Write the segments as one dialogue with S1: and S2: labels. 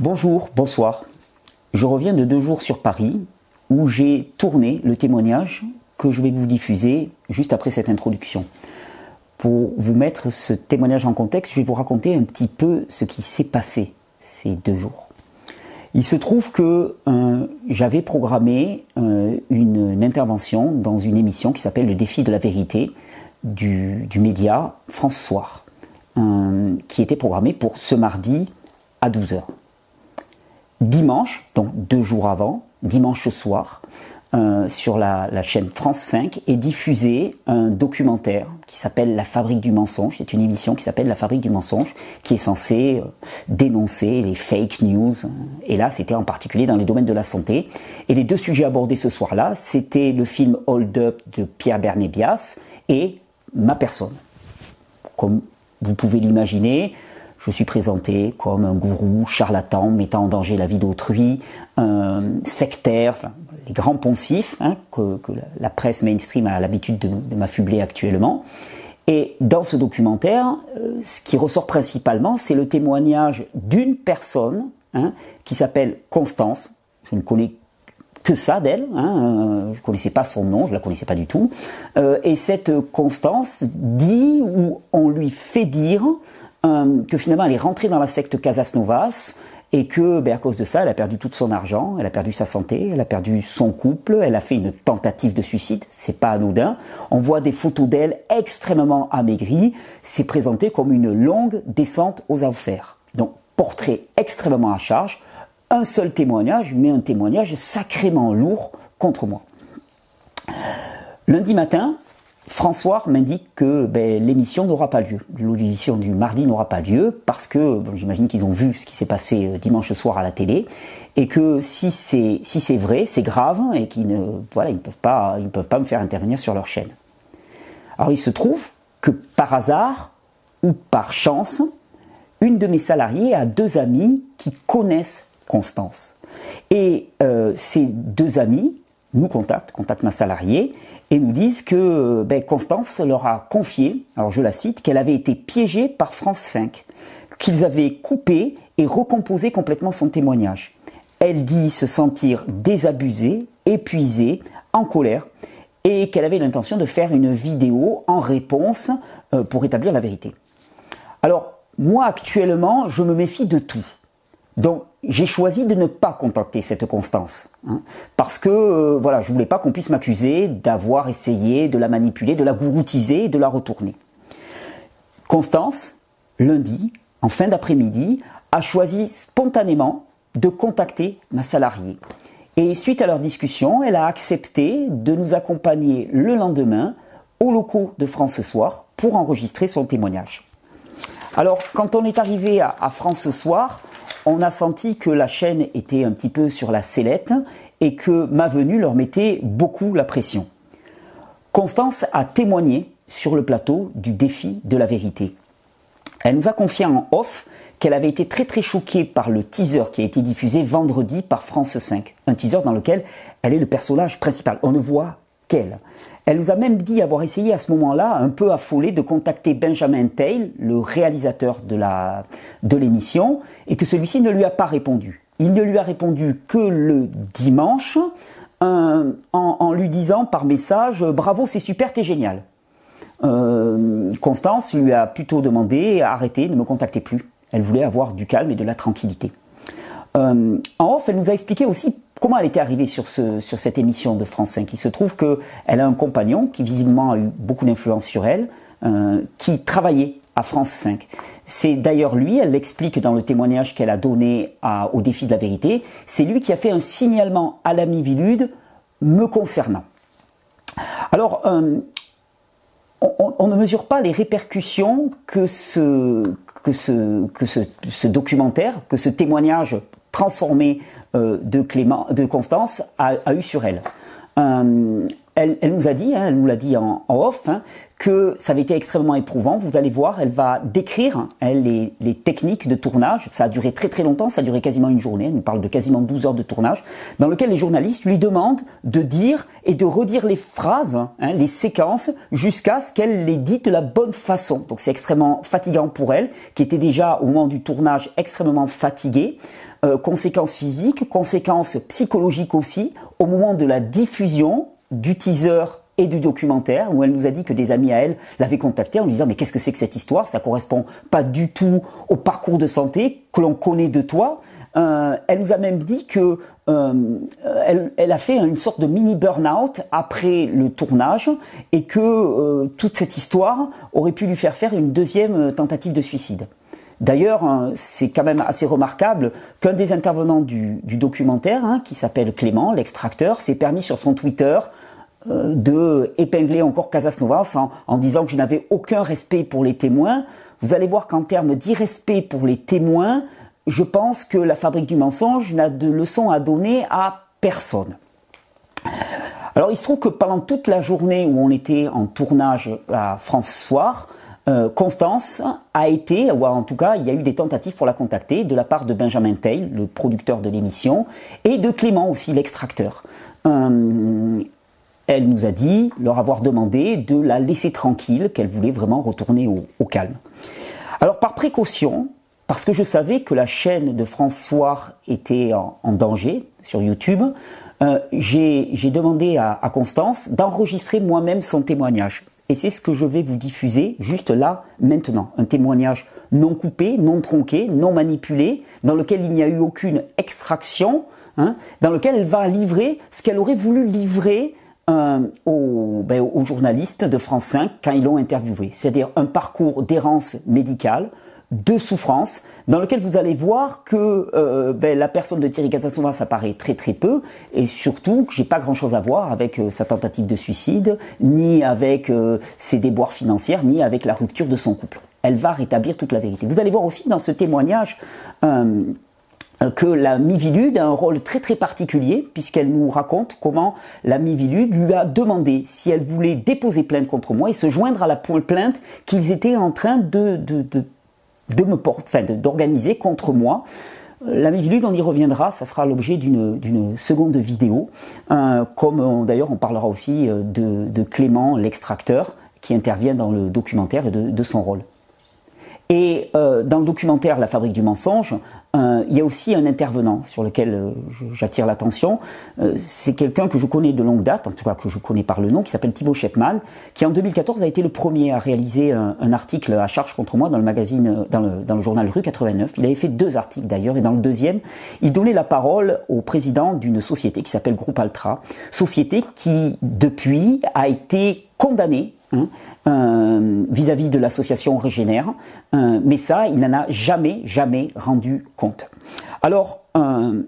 S1: Bonjour, bonsoir. Je reviens de deux jours sur Paris où j'ai tourné le témoignage que je vais vous diffuser juste après cette introduction. Pour vous mettre ce témoignage en contexte, je vais vous raconter un petit peu ce qui s'est passé ces deux jours. Il se trouve que euh, j'avais programmé euh, une, intervention dans une émission qui s'appelle Le défi de la vérité du, média France Soir, euh, qui était programmée pour ce mardi à 12h dimanche, donc deux jours avant, dimanche soir, euh, sur la, chaîne France 5 est diffusé un documentaire qui s'appelle La fabrique du mensonge. C'est une émission qui s'appelle La fabrique du mensonge, qui est censée euh, dénoncer les fake news. Et là, c'était en particulier dans les domaines de la santé. Et les deux sujets abordés ce soir-là, c'était le film Hold Up de Pierre Bernébias et ma personne. Comme vous pouvez l'imaginer, je suis présenté comme un gourou charlatan mettant en danger la vie d'autrui, un sectaire, enfin, les grands poncifs hein, que, la presse mainstream a l'habitude de, m'affubler actuellement. Et dans ce documentaire, euh, ce qui ressort principalement, c'est le témoignage d'une personne hein, qui s'appelle Constance. Je ne connais que ça d'elle. Hein, euh, je ne connaissais pas son nom, je la connaissais pas du tout. Euh, et cette Constance dit ou on lui fait dire euh, que finalement elle est rentrée dans la secte Casas Novas et que ben, à cause de ça elle a perdu tout son argent, elle a perdu sa santé, elle a perdu son couple, elle a fait une tentative de suicide, c'est pas anodin. On voit des photos d'elle extrêmement amaigrie, c'est présenté comme une longue descente aux enfers. Donc portrait extrêmement à charge, un seul témoignage, mais un témoignage sacrément lourd contre moi. Lundi matin, François m'indique que ben, l'émission n'aura pas lieu. L'audition du mardi n'aura pas lieu parce que j'imagine qu'ils ont vu ce qui s'est passé euh, dimanche soir à la télé et que si c'est si c'est vrai, c'est grave et qu'ils ne voilà ils peuvent pas ils peuvent pas me faire intervenir sur leur chaîne. Alors il se trouve que par hasard ou par chance, une de mes salariés a deux amis qui connaissent Constance et euh, ces deux amis nous contactent, contactent ma salariée, et nous disent que ben, Constance leur a confié, alors je la cite, qu'elle avait été piégée par France 5, qu'ils avaient coupé et recomposé complètement son témoignage. Elle dit se sentir désabusée, épuisée, en colère, et qu'elle avait l'intention de faire une vidéo en réponse euh, pour établir la vérité. Alors, moi actuellement, je me méfie de tout. Donc j'ai choisi de ne pas contacter cette Constance, hein, parce que euh, voilà, je voulais pas qu'on puisse m'accuser d'avoir essayé de la manipuler, de la gouroutiser, de la retourner. Constance, lundi, en fin d'après-midi, a choisi spontanément de contacter ma salariée. Et suite à leur discussion, elle a accepté de nous accompagner le lendemain aux locaux de France ce soir pour enregistrer son témoignage. Alors, quand on est arrivé à, à France ce soir, on a senti que la chaîne était un petit peu sur la sellette et que ma venue leur mettait beaucoup la pression. Constance a témoigné sur le plateau du défi de la vérité. Elle nous a confié en off qu'elle avait été très très choquée par le teaser qui a été diffusé vendredi par France 5. Un teaser dans lequel elle est le personnage principal. On ne voit qu'elle. Elle nous a même dit avoir essayé à ce moment-là, un peu affolé, de contacter Benjamin Tail, le réalisateur de la de l'émission, et que celui-ci ne lui a pas répondu. Il ne lui a répondu que le dimanche, en, lui disant par message "Bravo, c'est super, t'es génial." Euh, Constance lui a plutôt demandé arrêtez, ne me contactez plus. Elle voulait avoir du calme et de la tranquillité. Euh, en off, elle nous a expliqué aussi comment elle était arrivée sur, ce, sur cette émission de France 5. Il se trouve qu'elle a un compagnon qui visiblement a eu beaucoup d'influence sur elle, euh, qui travaillait à France 5. C'est d'ailleurs lui, elle l'explique dans le témoignage qu'elle a donné au défi de la vérité, c'est lui qui a fait un signalement à l'ami Vilude me concernant. Alors, euh, on, ne mesure pas les répercussions que ce documentaire, que ce témoignage transformé euh, de, Clément, de Constance a, eu sur elle. Euh, elle, nous a dit, hein, elle nous l'a dit en, off, hein, que ça avait été extrêmement éprouvant. Vous allez voir, elle va décrire hein, les, les, techniques de tournage. Ça a duré très très longtemps, ça a duré quasiment une journée. Elle nous parle de quasiment 12 heures de tournage, dans lequel les journalistes lui demandent de dire et de redire les phrases, hein, les séquences, jusqu'à ce qu'elle les dise de la bonne façon. Donc c'est extrêmement fatigant pour elle, qui était déjà au moment du tournage extrêmement fatiguée. Euh, conséquences physiques, conséquences psychologiques aussi, au moment de la diffusion du teaser et du documentaire où elle nous a dit que des amis à elle l'avaient contacté en lui disant mais qu'est-ce que c'est que cette histoire? Ça correspond pas du tout au parcours de santé que l'on connaît de toi. Euh, elle nous a même dit que euh, elle, a fait une sorte de mini burn-out après le tournage et que toute cette histoire aurait pu lui faire faire une deuxième tentative de suicide. D'ailleurs, hein, c'est quand même assez remarquable qu'un des intervenants du, documentaire, hein, qui s'appelle Clément, l'extracteur, s'est permis sur son Twitter euh, de épingler encore Casasnovas en, en disant que je n'avais aucun respect pour les témoins. Vous allez voir qu'en termes d'irrespect pour les témoins, je pense que la fabrique du mensonge n'a de leçon à donner à personne. Alors il se trouve que pendant toute la journée où on était en tournage à France Soir, euh, Constance a été, ou en tout cas, il y a eu des tentatives pour la contacter de la part de Benjamin Tail, le producteur de l'émission, et de Clément aussi, l'extracteur. Euh, elle nous a dit leur avoir demandé de la laisser tranquille, qu'elle voulait vraiment retourner au, calme. Alors par précaution, parce que je savais que la chaîne de François était en, danger sur YouTube, euh, j'ai demandé à, à Constance d'enregistrer moi-même son témoignage. Et c'est ce que je vais vous diffuser juste là, maintenant. Un témoignage non coupé, non tronqué, non manipulé, dans lequel il n'y a eu aucune extraction, hein, dans lequel elle va livrer ce qu'elle aurait voulu livrer euh, aux, ben, journalistes de France 5 quand ils l'ont interviewé. C'est-à-dire un parcours d'errance médicale, de souffrance, dans lequel vous allez voir que euh, ben, la personne de Thierry Casanova s'apparaît très très peu, et surtout que j'ai pas grand-chose à voir avec euh, sa tentative de suicide, ni avec ses déboires financières, ni avec la rupture de son couple. Elle va rétablir toute la vérité. Vous allez voir aussi dans ce témoignage euh, que la Mivilude a un rôle très très particulier puisqu'elle nous raconte comment la Mivilude lui a demandé si elle voulait déposer plainte contre moi et se joindre à la plainte qu'ils étaient en train de, de, de, de me porter, d'organiser contre moi. Euh, la Mivilude, on y reviendra, ça sera l'objet d'une seconde vidéo, euh, comme d'ailleurs on parlera aussi de, de Clément, l'extracteur, qui intervient dans le documentaire et de, de son rôle. Et euh, dans le documentaire La fabrique du mensonge, euh, il y a aussi un intervenant sur lequel euh, j'attire l'attention. Euh, c'est quelqu'un que je connais de longue date, en tout cas que je connais par le nom, qui s'appelle Thibaut Shepman, qui en 2014 a été le premier à réaliser un, article à charge contre moi dans le magazine, dans le, dans le, journal Rue 89. Il avait fait deux articles d'ailleurs, et dans le deuxième, il donnait la parole au président d'une société qui s'appelle Groupe Altra, société qui depuis a été condamnée Hein, euh, vis-à-vis de l'association Régénère, euh, mais ça, il n'en a jamais, jamais rendu compte. Alors, euh,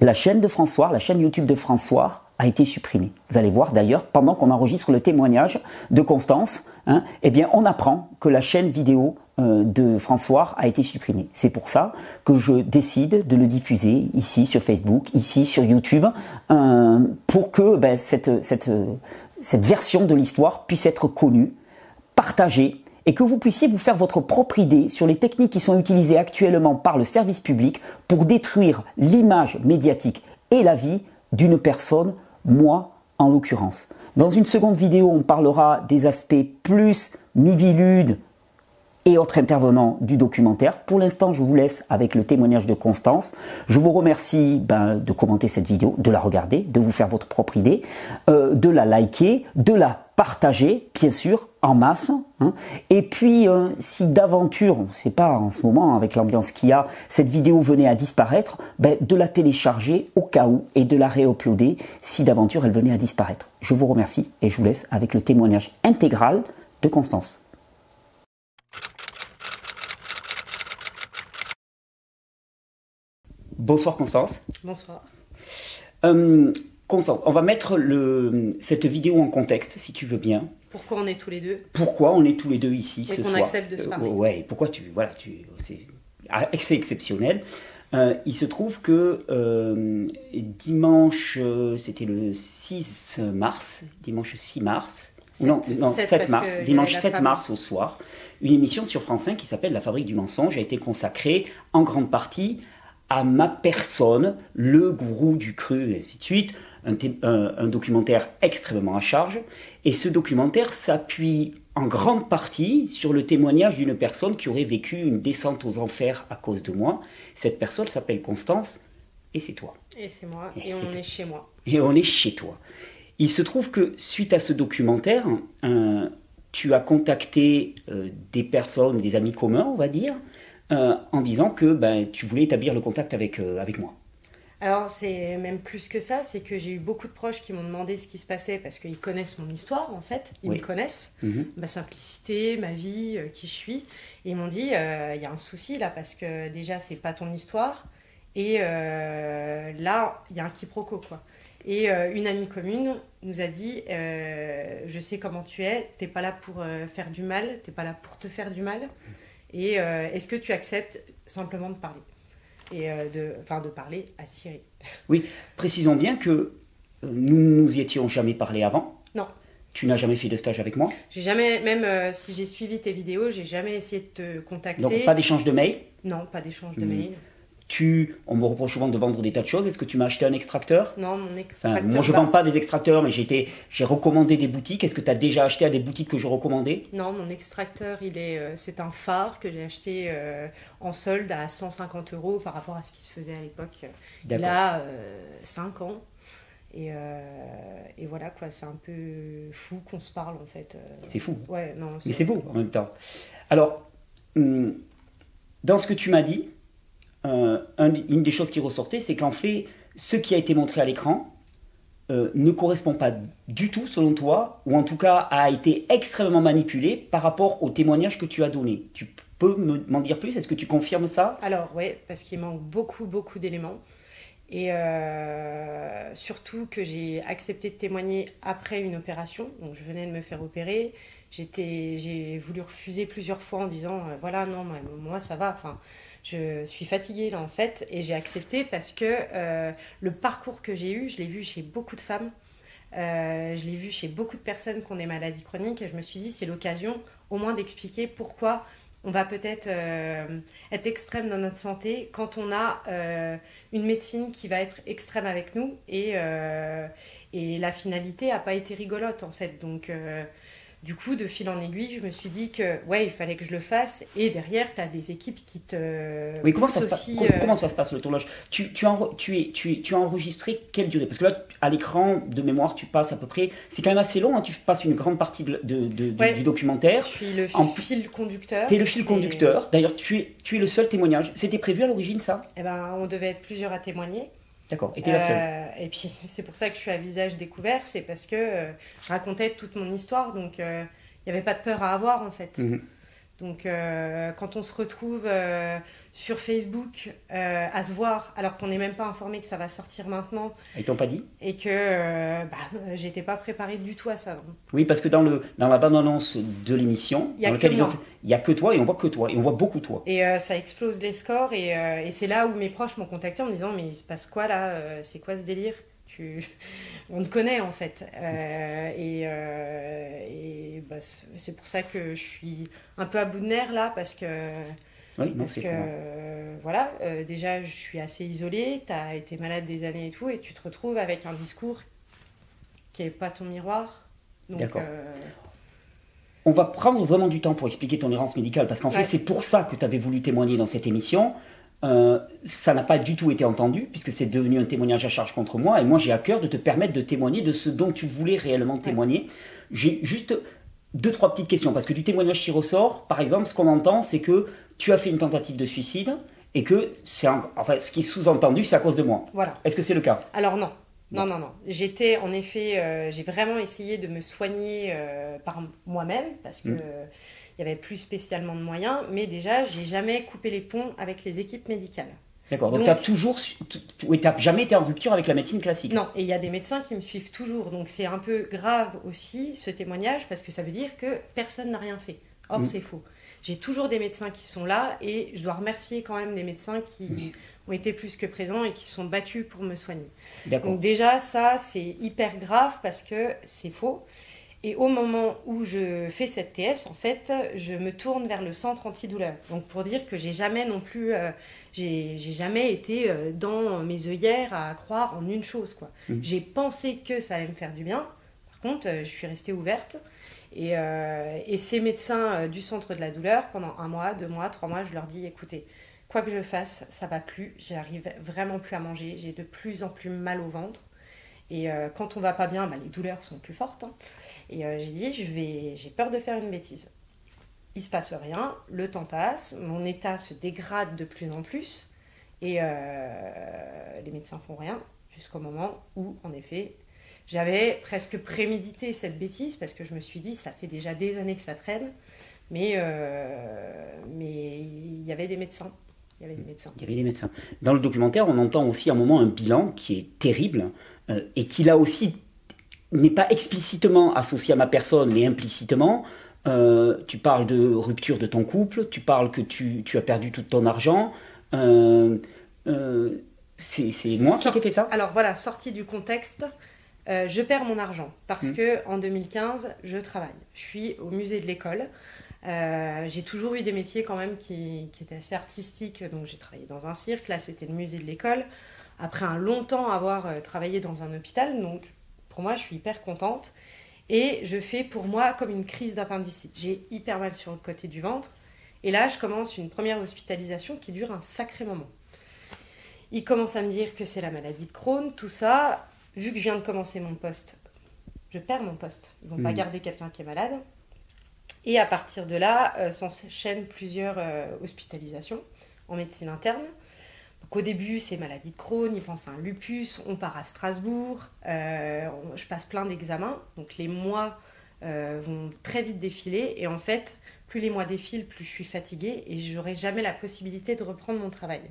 S1: la chaîne de François, la chaîne YouTube de François, a été supprimée. Vous allez voir d'ailleurs, pendant qu'on enregistre le témoignage de Constance, hein, eh bien, on apprend que la chaîne vidéo de François a été supprimée. C'est pour ça que je décide de le diffuser ici sur Facebook, ici sur YouTube, pour que ben, cette, cette cette version de l'histoire puisse être connue, partagée, et que vous puissiez vous faire votre propre idée sur les techniques qui sont utilisées actuellement par le service public pour détruire l'image médiatique et la vie d'une personne, moi en l'occurrence. Dans une seconde vidéo, on parlera des aspects plus miviludes, et autres intervenants du documentaire. Pour l'instant, je vous laisse avec le témoignage de Constance. Je vous remercie ben, de commenter cette vidéo, de la regarder, de vous faire votre propre idée, euh, de la liker, de la partager, bien sûr, en masse. Hein. Et puis, euh, si d'aventure, on ne sait pas en ce moment avec l'ambiance qu'il y a, cette vidéo venait à disparaître, ben, de la télécharger au cas où et de la réuploader si d'aventure elle venait à disparaître. Je vous remercie et je vous laisse avec le témoignage intégral de Constance. Bonsoir Constance.
S2: Bonsoir.
S1: Euh, Constance, on va mettre le, cette vidéo en contexte, si tu veux bien.
S2: Pourquoi on est tous les deux
S1: Pourquoi on est tous les deux ici
S2: Et qu'on accepte de se parler.
S1: Euh, ouais, pourquoi tu... Voilà, tu, c'est assez exceptionnel. Euh, il se trouve que euh, dimanche, euh, c'était le 6 mars, dimanche 6 mars, non, non 7, mars, dimanche 7 mars au soir, une émission sur France 5 qui s'appelle La fabrique du mensonge a été consacrée en grande partie à ma personne, le gourou du cru, et ainsi de suite, un, un documentaire extrêmement à charge. Et ce documentaire s'appuie en grande partie sur le témoignage d'une personne qui aurait vécu une descente aux enfers à cause de moi. Cette personne s'appelle Constance et c'est toi.
S2: Et c'est moi, et, on est chez moi.
S1: Et on est chez toi. Il se trouve que suite à ce documentaire, tu as contacté euh, des personnes, des amis communs, on va dire, euh, en disant que ben, tu voulais établir le contact avec, euh, avec moi.
S2: Alors, c'est même plus que ça, c'est que j'ai eu beaucoup de proches qui m'ont demandé ce qui se passait parce qu'ils connaissent mon histoire, en fait. Ils me connaissent, mhm. ma simplicité, ma vie, euh, qui je suis. Et ils m'ont dit il y a un souci là parce que déjà, c'est pas ton histoire. Et là, il y a un quiproquo, quoi. Et une amie commune nous a dit Je sais comment tu es, t'es pas là pour faire du mal, t'es pas là pour te faire du mal. Et euh, est-ce que tu acceptes simplement de parler et euh, de, enfin, de parler à Siri?
S1: Oui, précisons bien que euh, nous nous y étions jamais parlé avant.
S2: Non.
S1: Tu n'as jamais fait de stage avec moi
S2: J'ai jamais, même si j'ai suivi tes vidéos, j'ai jamais essayé de te contacter.
S1: Donc pas d'échange de mail?
S2: Non, pas d'échange de hmm. mail
S1: on me reproche souvent de vendre des tas de choses. Est-ce que tu m'as acheté un extracteur?
S2: Non, mon extracteur.
S1: moi, je ne vends pas des extracteurs, mais j'ai recommandé des boutiques. Est-ce que tu as déjà acheté à des boutiques que je recommandais?
S2: Non, mon extracteur, il est, euh, c'est un phare que j'ai acheté euh, en solde à 150 euros par rapport à ce qui se faisait à l'époque. Il a 5 ans. Et, et, voilà, quoi, c'est un peu fou qu'on se parle en fait.
S1: C'est fou.
S2: Ouais, non,
S1: mais c'est beau en même temps. Alors, hum, dans ce que tu m'as dit, euh, une des choses qui ressortait, c'est qu'en fait, ce qui a été montré à l'écran euh, ne correspond pas du tout, selon toi, ou en tout cas a été extrêmement manipulé par rapport au témoignage que tu as donné. Tu peux m'en dire plus? Est-ce que tu confirmes ça?
S2: Alors oui, parce qu'il manque beaucoup, beaucoup d'éléments. Et euh, surtout que j'ai accepté de témoigner après une opération. Donc je venais de me faire opérer. J'ai voulu refuser plusieurs fois en disant, voilà, non, moi ça va. Enfin, je suis fatiguée là en fait et j'ai accepté parce que euh, le parcours que j'ai eu, je l'ai vu chez beaucoup de femmes, euh, je l'ai vu chez beaucoup de personnes qui ont des maladies chroniques et je me suis dit c'est l'occasion au moins d'expliquer pourquoi on va peut-être euh, être extrême dans notre santé quand on a une médecine qui va être extrême avec nous et, et la finalité n'a pas été rigolote en fait. Donc du coup, de fil en aiguille, je me suis dit que ouais, il fallait que je le fasse. Et derrière, tu as des équipes qui te.
S1: Oui, comment, ça se, passe, euh, comment ça se passe le tournage? Tu, tu, as, tu, es, tu, tu as enregistré quelle durée? Parce que là, à l'écran, de mémoire, tu passes à peu près. C'est quand même assez long, hein, tu passes une grande partie de, du, documentaire.
S2: Je suis le fil conducteur.
S1: Tu es le fil conducteur. D'ailleurs, tu es, tu es le seul témoignage. C'était prévu à l'origine, ça?
S2: Eh ben, on devait être plusieurs à témoigner.
S1: D'accord, et tu la seule.
S2: Euh, et puis, c'est pour ça que je suis à visage découvert, c'est parce que euh, je racontais toute mon histoire, donc il n'y avait pas de peur à avoir en fait. Mhm. Donc euh, quand on se retrouve euh, sur Facebook euh, à se voir alors qu'on n'est même pas informé que ça va sortir maintenant.
S1: Ils t'ont pas dit?
S2: Et que bah, j'étais pas préparée du tout à ça.
S1: Oui, parce que dans, le, dans la bande-annonce de l'émission, il n'y a que toi et on voit que toi et on voit beaucoup toi.
S2: Et ça explose les scores et, et c'est là où mes proches m'ont contacté en me disant mais il se passe quoi là? C'est quoi ce délire? On te connaît en fait. Euh, et, euh, bah, c'est pour ça que je suis un peu à bout de nerfs là parce que. parce que voilà, euh, déjà je suis assez isolée, tu as été malade des années et tout, et tu te retrouves avec un discours qui n'est pas ton miroir. D'accord.
S1: On va prendre vraiment du temps pour expliquer ton errance médicale, parce qu'en fait c'est pour ça que tu avais voulu témoigner dans cette émission. Euh, ça n'a pas du tout été entendu, puisque c'est devenu un témoignage à charge contre moi, et moi j'ai à cœur de te permettre de témoigner de ce dont tu voulais réellement témoigner. J'ai juste deux, trois petites questions, parce que du témoignage qui ressort, par exemple, ce qu'on entend, c'est que tu as fait une tentative de suicide, et que c'est enfin, ce qui est sous-entendu, c'est à cause de moi.
S2: Voilà.
S1: Est-ce que c'est le cas?
S2: Alors non. Non, non, non. J'étais, en effet, euh, j'ai vraiment essayé de me soigner euh, par moi-même, parce que... Mmh il n'y avait plus spécialement de moyens, mais déjà, j'ai jamais coupé les ponts avec les équipes médicales.
S1: D'accord, donc tu n'as toujours, oui, jamais été en rupture avec la médecine classique.
S2: Non, et il y a des médecins qui me suivent toujours, donc c'est un peu grave aussi ce témoignage parce que ça veut dire que personne n'a rien fait. Or, mm. c'est faux. j'ai toujours des médecins qui sont là et je dois remercier quand même des médecins qui ont été plus que présents et qui sont battus pour me soigner. Donc déjà, ça, c'est hyper grave parce que c'est faux. Et au moment où je fais cette TS, en fait, je me tourne vers le centre antidouleur. Donc pour dire que j'ai jamais non plus, euh, j'ai jamais été euh, dans mes œillères à croire en une chose. quoi. Mmh. J'ai pensé que ça allait me faire du bien. Par contre, euh, je suis restée ouverte. Et, et ces médecins du centre de la douleur, pendant un mois, deux mois, trois mois, je leur dis, écoutez, quoi que je fasse, ça va plus. J'arrive vraiment plus à manger. J'ai de plus en plus mal au ventre. Et quand on va pas bien, bah, les douleurs sont plus fortes. Hein. Et euh, j'ai dit, je vais, j'ai peur de faire une bêtise. Il se passe rien, le temps passe, mon état se dégrade de plus en plus, et euh, les médecins font rien jusqu'au moment où, en effet, j'avais presque prémédité cette bêtise parce que je me suis dit, ça fait déjà des années que ça traîne, mais euh, mais il y avait des médecins. Il y avait des médecins.
S1: Il y avait des médecins. Dans le documentaire, on entend aussi un moment un bilan qui est terrible et qui là aussi n'est pas explicitement associé à ma personne, mais implicitement. Euh, tu parles de rupture de ton couple, tu parles que tu, tu as perdu tout ton argent. Euh, euh, c'est moi qui t'ai fait ça?
S2: Alors voilà, sorti du contexte, je perds mon argent parce hmm. que en 2015, je travaille. Je suis au musée de l'école. j'ai toujours eu des métiers quand même qui, qui étaient assez artistiques. Donc j'ai travaillé dans un cirque, là c'était le musée de l'école. Après un long temps avoir travaillé dans un hôpital, donc pour moi, je suis hyper contente. Et je fais pour moi comme une crise d'appendicite. J'ai hyper mal sur le côté du ventre. Et là, je commence une première hospitalisation qui dure un sacré moment. Il commence à me dire que c'est la maladie de Crohn, tout ça. Vu que je viens de commencer mon poste, je perds mon poste. Ils vont pas hmm. garder quelqu'un qui est malade. Et à partir de là, euh, s'enchaînent plusieurs euh, hospitalisations en médecine interne. Au début, c'est maladie de Crohn, ils pensent à un lupus, on part à Strasbourg, euh, je passe plein d'examens, donc les mois euh, vont très vite défiler, et en fait, plus les mois défilent, plus je suis fatiguée, et je n'aurai jamais la possibilité de reprendre mon travail.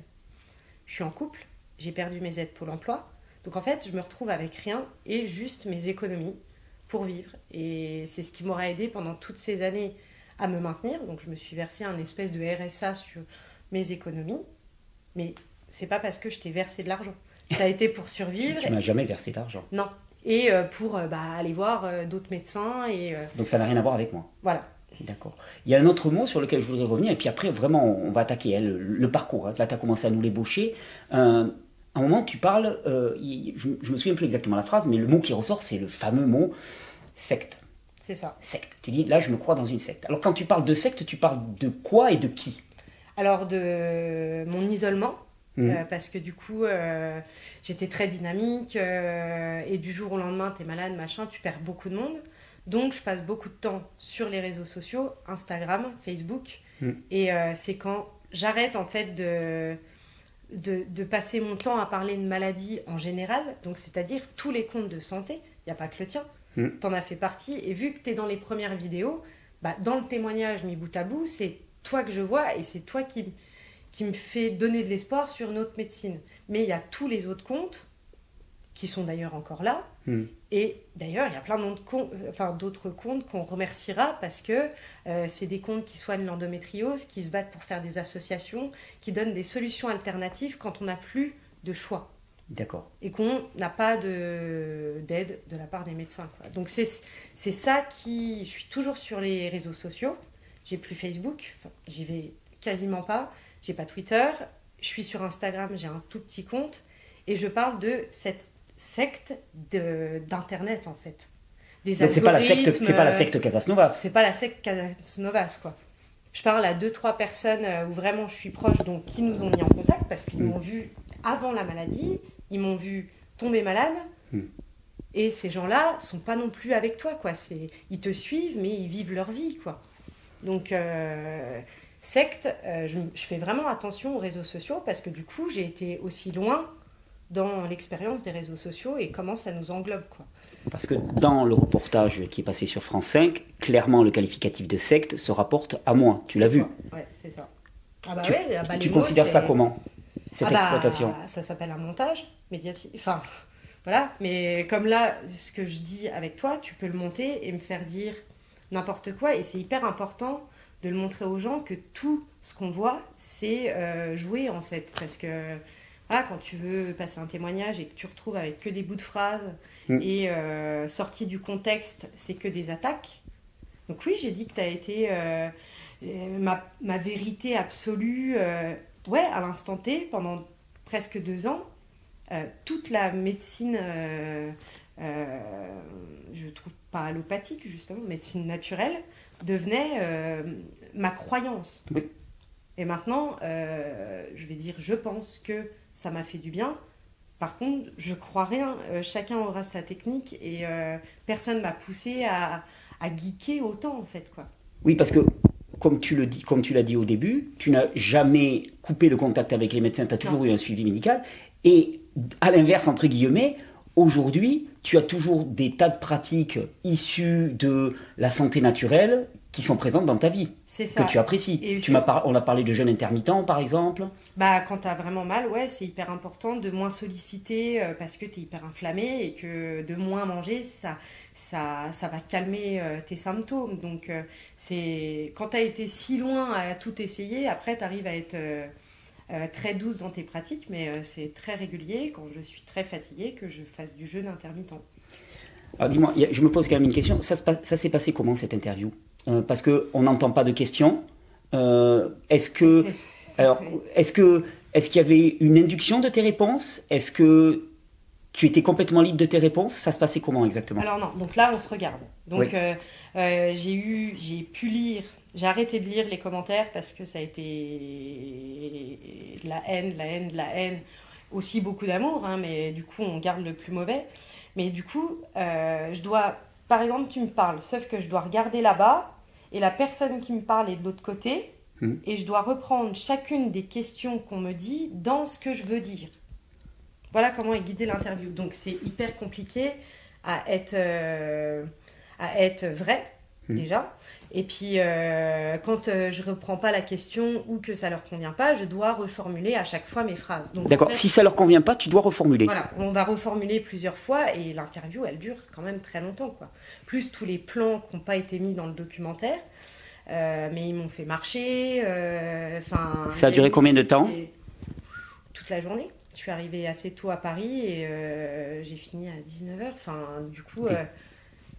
S2: Je suis en couple, j'ai perdu mes aides Pôle emploi, donc en fait, je me retrouve avec rien et juste mes économies pour vivre, et c'est ce qui m'aura aidé pendant toutes ces années à me maintenir, donc je me suis versé un espèce de RSA sur mes économies, mais c'est pas parce que je t'ai versé de l'argent. Ça a été pour survivre.
S1: tu m'as jamais versé d'argent.
S2: Non. Et euh, pour euh, bah, aller voir euh, d'autres médecins. Et,
S1: Donc ça n'a rien à voir avec moi.
S2: Voilà.
S1: D'accord. Il y a un autre mot sur lequel je voudrais revenir, et puis après, vraiment, on va attaquer hein, le, parcours. Hein. Là, tu as commencé à nous l'ébaucher. à un moment, tu parles, je, je me souviens plus exactement la phrase, mais le mot qui ressort, c'est le fameux mot secte.
S2: C'est ça.
S1: Secte. Tu dis, là, je me crois dans une secte. Alors, quand tu parles de secte, tu parles de quoi et de qui?
S2: Alors, de mon isolement euh, mhm. parce que du coup, euh, j'étais très dynamique euh, et du jour au lendemain, tu es malade, machin, tu perds beaucoup de monde. Donc, je passe beaucoup de temps sur les réseaux sociaux, Instagram, Facebook. Mhm. Et c'est quand j'arrête en fait de, de, de, passer mon temps à parler de maladie en général, donc c'est-à-dire tous les comptes de santé, il n'y a pas que le tien, mhm. tu en as fait partie. Et vu que tu es dans les premières vidéos, bah, dans le témoignage mis bout à bout, c'est toi que je vois et c'est toi qui qui me fait donner de l'espoir sur notre médecine. Mais il y a tous les autres comptes, qui sont d'ailleurs encore là. Hmm. Et d'ailleurs, il y a plein d'autres comptes, enfin, comptes qu'on remerciera parce que euh, c'est des comptes qui soignent l'endométriose, qui se battent pour faire des associations, qui donnent des solutions alternatives quand on n'a plus de choix.
S1: D'accord.
S2: Et qu'on n'a pas d'aide de, la part des médecins. Donc c'est ça qui... Je suis toujours sur les réseaux sociaux. J'ai plus Facebook, j'y vais quasiment pas. J'ai pas Twitter, je suis sur Instagram, j'ai un tout petit compte et je parle de cette secte d'internet en fait.
S1: Des Donc c'est pas la secte, c'est pas la secte Casasnovas.
S2: C'est pas la secte Casasnovas quoi. Je parle à deux trois personnes euh, où vraiment je suis proche, donc qui nous ont mis en contact parce qu'ils mm. m'ont vu avant la maladie, ils m'ont vu tomber malade. Mm. Et ces gens-là sont pas non plus avec toi, quoi. C'est, ils te suivent, mais ils vivent leur vie, quoi. Donc, euh, secte, euh, je, fais vraiment attention aux réseaux sociaux parce que du coup, j'ai été aussi loin dans l'expérience des réseaux sociaux et comment ça nous englobe. Quoi.
S1: Parce que dans le reportage qui est passé sur France 5, clairement le qualificatif de secte se rapporte à moi. Tu l'as vu
S2: Oui, c'est ça.
S1: Ah bah tu, ouais, bah tu considères ça comment Cette ah bah, exploitation?
S2: Ça s'appelle un montage médiatique. Enfin, voilà. Mais comme là, ce que je dis avec toi, tu peux le monter et me faire dire n'importe quoi. Et c'est hyper important de le montrer aux gens que tout ce qu'on voit, c'est euh, jouer en fait. Parce que ah, quand tu veux passer un témoignage et que tu retrouves avec que des bouts de phrases
S1: Mm.
S2: et euh, sorti du contexte, c'est que des attaques. Donc oui, j'ai dit que tu as été euh, euh, ma, ma vérité absolue, euh, ouais, à l'instant T, pendant presque deux ans. Toute la médecine, euh, je trouve pas allopathique justement, médecine naturelle, devenait euh, ma croyance.
S1: Oui.
S2: Et maintenant, euh, je vais dire, je pense que ça m'a fait du bien. Par contre, je crois rien. Euh, chacun aura sa technique et personne m'a poussé à, à geeker autant en fait quoi.
S1: Oui, parce que comme tu le dis, comme tu l'as dit au début, tu n'as jamais coupé le contact avec les médecins, tu as toujours
S2: Non.
S1: eu un suivi médical. Et à l'inverse, entre guillemets, aujourd'hui, tu as toujours des tas de pratiques issues de la santé naturelle qui sont présentes dans ta vie,
S2: C'est ça.
S1: que tu apprécies.
S2: Et
S1: Tu
S2: sur-
S1: m'as par- On a parlé de jeûne intermittent, par exemple.
S2: Bah, quand t'as vraiment mal, ouais, c'est hyper important de moins solliciter euh, parce que t'es hyper inflammé et que de moins manger, ça, ça, ça va calmer euh, tes symptômes. Donc, euh, c'est quand t'as été si loin à tout essayer, après t'arrives à être euh, très douce dans tes pratiques, mais euh, c'est très régulier quand je suis très fatiguée que je fasse du jeûne intermittent.
S1: Alors dis-moi, je me pose quand même une question. Ça, s'est passé comment cette interview? Euh, Parce qu'on n'entend pas de questions. Est-ce que, alors, est-ce que, est-ce qu'il y avait une induction de tes réponses? Est-ce que tu étais complètement libre de tes réponses? Ça se passait comment exactement?
S2: Alors non, donc là on se regarde. Donc
S1: Oui.
S2: j'ai eu, j'ai pu lire, j'ai arrêté de lire les commentaires parce que ça a été de la haine, de la haine, de la haine, aussi beaucoup d'amour, hein, mais du coup on garde le plus mauvais. Mais du coup, euh, je dois, par exemple, tu me parles, sauf que je dois regarder là-bas et la personne qui me parle est de l'autre côté
S1: Mhm.
S2: et je dois reprendre chacune des questions qu'on me dit dans ce que je veux dire. Voilà comment est guidée l'interview. Donc c'est hyper compliqué à être, euh, à être vrai,
S1: Mhm.
S2: déjà. Et puis, euh, quand euh, je reprends pas la question ou que ça leur convient pas, je dois reformuler à chaque fois mes phrases.
S1: D'accord.
S2: en fait,
S1: Si ça leur convient pas, tu dois reformuler.
S2: voilà, on va reformuler plusieurs fois et l'interview, elle dure quand même très longtemps, quoi. Plus tous les plans qui n'ont pas été mis dans le documentaire, Euh, mais ils m'ont fait marcher. euh, Enfin.
S1: Ça a duré combien de temps
S2: Toute la journée. Je suis arrivée assez tôt à Paris et j'ai fini à 19h. Enfin, du coup, euh,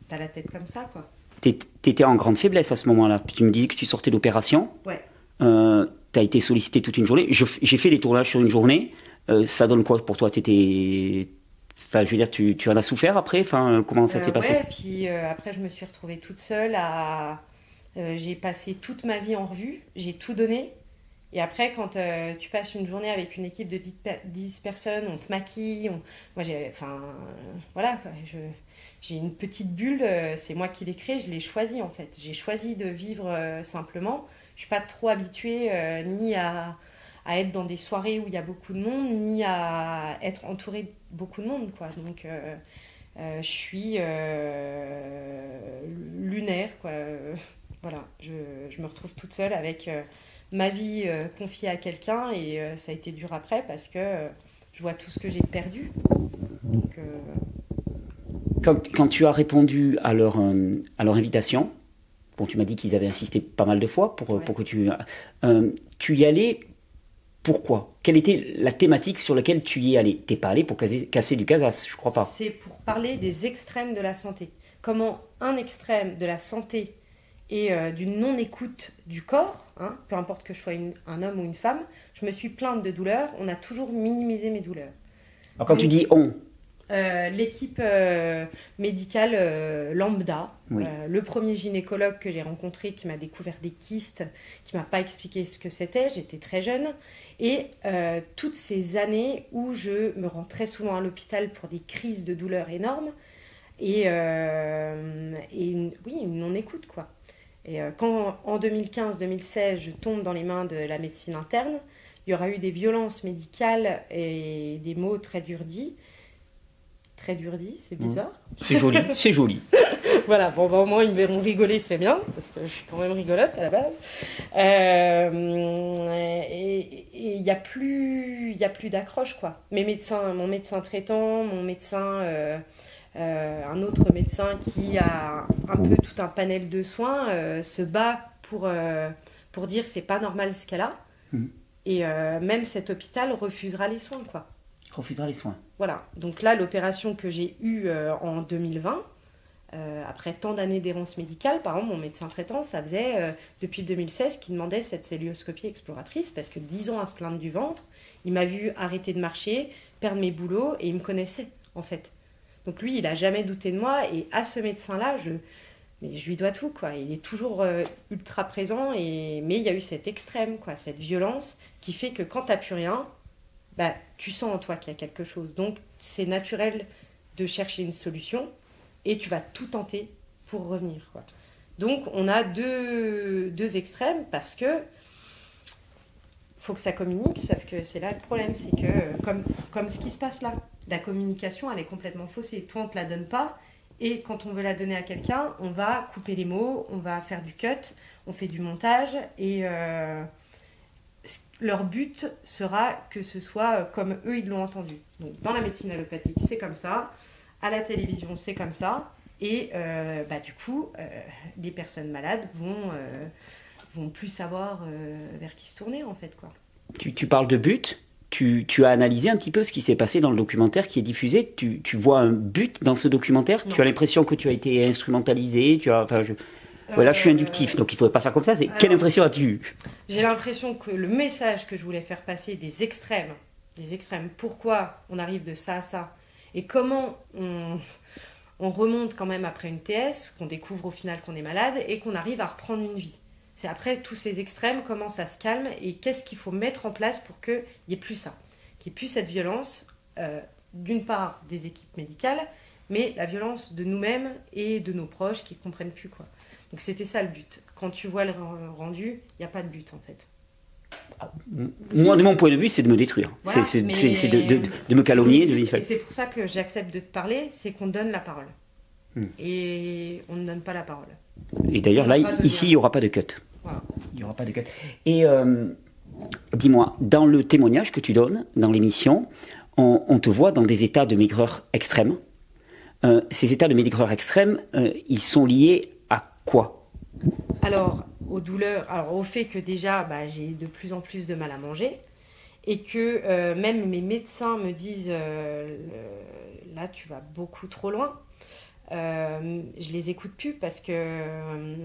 S2: t'as la tête comme ça, quoi.
S1: T'é- T'étais en grande faiblesse à ce moment-là. Tu me disais que tu sortais d'opération.
S2: Ouais.
S1: Euh, T'as été sollicité toute une journée. J'ai fait des tournages sur une journée. Euh, ça donne quoi pour toi? T'étais, enfin, je veux dire, tu, tu en as souffert après? Enfin, comment ça
S2: Euh,
S1: s'est passé?
S2: Ouais, puis euh, après, je me suis retrouvée toute seule à. euh, j'ai passé toute ma vie en revue, j'ai tout donné. Et après, quand tu passes une journée avec une équipe de 10, per- 10 personnes, on te maquille. on- Moi, j'ai. Enfin. voilà, quoi. Je... J'ai une petite bulle, euh, c'est moi qui l'ai créée, je l'ai choisie en fait. J'ai choisi de vivre euh, simplement. Je suis pas trop habituée euh, ni à, à être dans des soirées où il y a beaucoup de monde, ni à être entourée de beaucoup de monde, quoi. Donc, je suis lunaire, quoi. Voilà, je, je me retrouve toute seule avec ma vie confiée à quelqu'un et ça a été dur après parce que je vois tout ce que j'ai perdu.
S1: Quand, quand tu as répondu à leur, euh, à leur invitation, bon, tu m'as dit qu'ils avaient insisté pas mal de fois pour, euh,
S2: Ouais.
S1: pour que tu. euh, tu y allais. Pourquoi? Quelle était la thématique sur laquelle tu y es allé? T'es pas allé pour casser, casser du casas, je crois pas.
S2: c'est pour parler des extrêmes de la santé. Comment un extrême de la santé et euh, d'une non-écoute du corps, hein, peu importe que je sois une- un homme ou une femme, je me suis plainte de douleurs, on a toujours minimisé mes douleurs.
S1: Alors, quand tu dis on,
S2: Euh, L'équipe euh, médicale euh, lambda,
S1: Oui.
S2: le premier gynécologue que j'ai rencontré qui m'a découvert des kystes, qui m'a pas expliqué ce que c'était, j'étais très jeune, et toutes ces années où je me rends très souvent à l'hôpital pour des crises de douleur énormes, et, et une- oui, une non-écoute quoi. Et quand en 2015-2016 je tombe dans les mains de la médecine interne, il y aura eu des violences médicales et des mots très durs dits. Très durs dits, c'est bizarre.
S1: c'est joli, c'est joli.
S2: Voilà, bon, bah, au moins ils me verront rigoler, c'est bien, parce que je suis quand même rigolote à la base. Euh, et il n'y a plus, il y a plus d'accroche, quoi. Mes médecins, mon médecin traitant, mon médecin, euh, euh, un autre médecin qui a un peu tout un panel de soins, se bat pour, pour dire c'est pas normal ce qu'elle a.
S1: Mhm.
S2: Et même cet hôpital refusera les soins, quoi.
S1: Refusera les soins.
S2: Voilà. Donc là, l'opération que j'ai eue euh, en 2020, euh, après tant d'années d'errance médicale, par exemple, mon médecin traitant, ça faisait euh, depuis 2016 qu'il demandait cette célioscopie exploratrice parce que 10 ans à se plaindre du ventre, il m'a vu arrêter de marcher, perdre mes boulots et il me connaissait en fait. Donc lui, il a jamais douté de moi et à ce médecin-là, je, mais je lui dois tout quoi. Il est toujours ultra présent et mais il y a eu cet extrême quoi, cette violence qui fait que quand t'as plus rien, bah tu sens en toi qu'il y a quelque chose. Donc c'est naturel de chercher une solution et tu vas tout tenter pour revenir. Donc on a deux, deux extrêmes parce que faut que ça communique, sauf que c'est là le problème, c'est que euh, comme, comme ce qui se passe là, la communication elle est complètement faussée. Toi on te la donne pas et quand on veut la donner à quelqu'un, on va couper les mots, on va faire du cut, on fait du montage et euh, leur but sera que ce soit euh, comme eux ils l'ont entendu. Donc dans la médecine allopathique c'est comme ça, à la télévision c'est comme ça et euh, bah, du coup euh, les personnes malades vont euh, vont plus savoir vers qui se tourner en fait quoi.
S1: Tu, tu parles de but. Tu, tu as analysé un petit peu ce qui s'est passé dans le documentaire qui est diffusé. Tu, tu vois un but dans ce documentaire?
S2: Non.
S1: Tu as l'impression que tu as été instrumentalisé? Tu as, enfin, je... ouais, là, je suis inductif, donc il ne faudrait pas faire comme ça. C'est... Quelle impression as-tu eu
S2: J'ai l'impression que le message que je voulais faire passer des extrêmes, des extrêmes, pourquoi on arrive de ça à ça, et comment on, on remonte quand même après une TS, qu'on découvre au final qu'on est malade, et qu'on arrive à reprendre une vie. C'est après tous ces extrêmes, comment ça se calme, et qu'est-ce qu'il faut mettre en place pour qu'il n'y ait plus ça, qu'il n'y ait plus cette violence, euh, d'une part des équipes médicales, mais la violence de nous-mêmes et de nos proches qui ne comprennent plus quoi. Donc c'était ça le but. Quand tu vois le rendu, il n'y a pas de but en fait.
S1: Moi, de mon point de vue, c'est de me détruire.
S2: Voilà,
S1: c'est, de, de- de me calomnier. De...
S2: Et c'est pour ça que j'accepte de te parler, c'est qu'on donne la parole.
S1: Hmm.
S2: Et on ne donne pas la parole.
S1: Et d'ailleurs, là, ici, il n'y aura pas de cut.
S2: Voilà.
S1: Il n'y aura pas de cut. Et euh, dis-moi, dans le témoignage que tu donnes, dans l'émission, on, on te voit dans des états de maigreur extrême. Euh, ces états de maigreur extrême, euh, ils sont liés à quoi?
S2: Alors, aux douleurs, alors au fait que déjà, bah, j'ai de plus en plus de mal à manger et que euh, même mes médecins me disent euh, le- là, tu vas beaucoup trop loin. Euh, je les écoute plus parce que euh,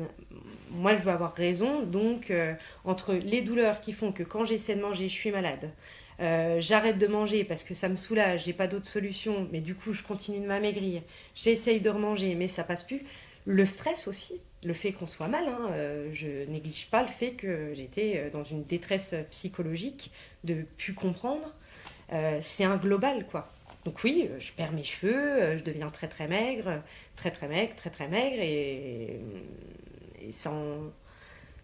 S2: moi, je veux avoir raison. Donc, euh, entre les douleurs qui font que quand j'essaie de manger, je suis malade. euh, j'arrête de manger parce que ça me soulage, j'ai pas d'autre solution, mais du coup je continue de m'amaigrir. J'essaye de remanger, mais ça passe plus. Le stress aussi, le fait qu'on soit mal, hein, euh, je néglige pas le fait que j'étais euh, dans une détresse psychologique de plus comprendre. Euh, c'est un global, quoi. Donc oui, je perds mes cheveux, je deviens très très maigre, très très maigre, très très maigre, et,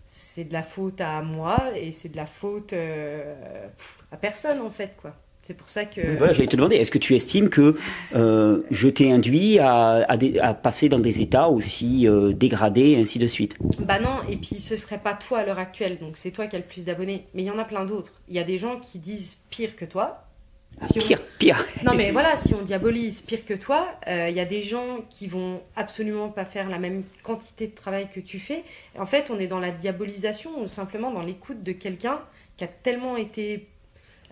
S2: c'est de la faute à moi et c'est de la faute à personne en fait, quoi. C'est pour ça que
S1: Voilà, j'allais te demander, est-ce que tu estimes que euh, je t'ai induit à, à des- à passer dans des états aussi euh, dégradés, et ainsi de suite?
S2: Bah non, et puis ce serait pas toi à l'heure actuelle, donc c'est toi qui as le plus d'abonnés. Mais il y en a plein d'autres. Il y a des gens qui disent pire que toi. Si on-
S1: Pire, pire.
S2: Non mais voilà, si on diabolise pire que toi, euh, il y a des gens qui vont absolument pas faire la même quantité de travail que tu fais. En fait, on est dans la diabolisation ou simplement dans l'écoute de quelqu'un qui a tellement été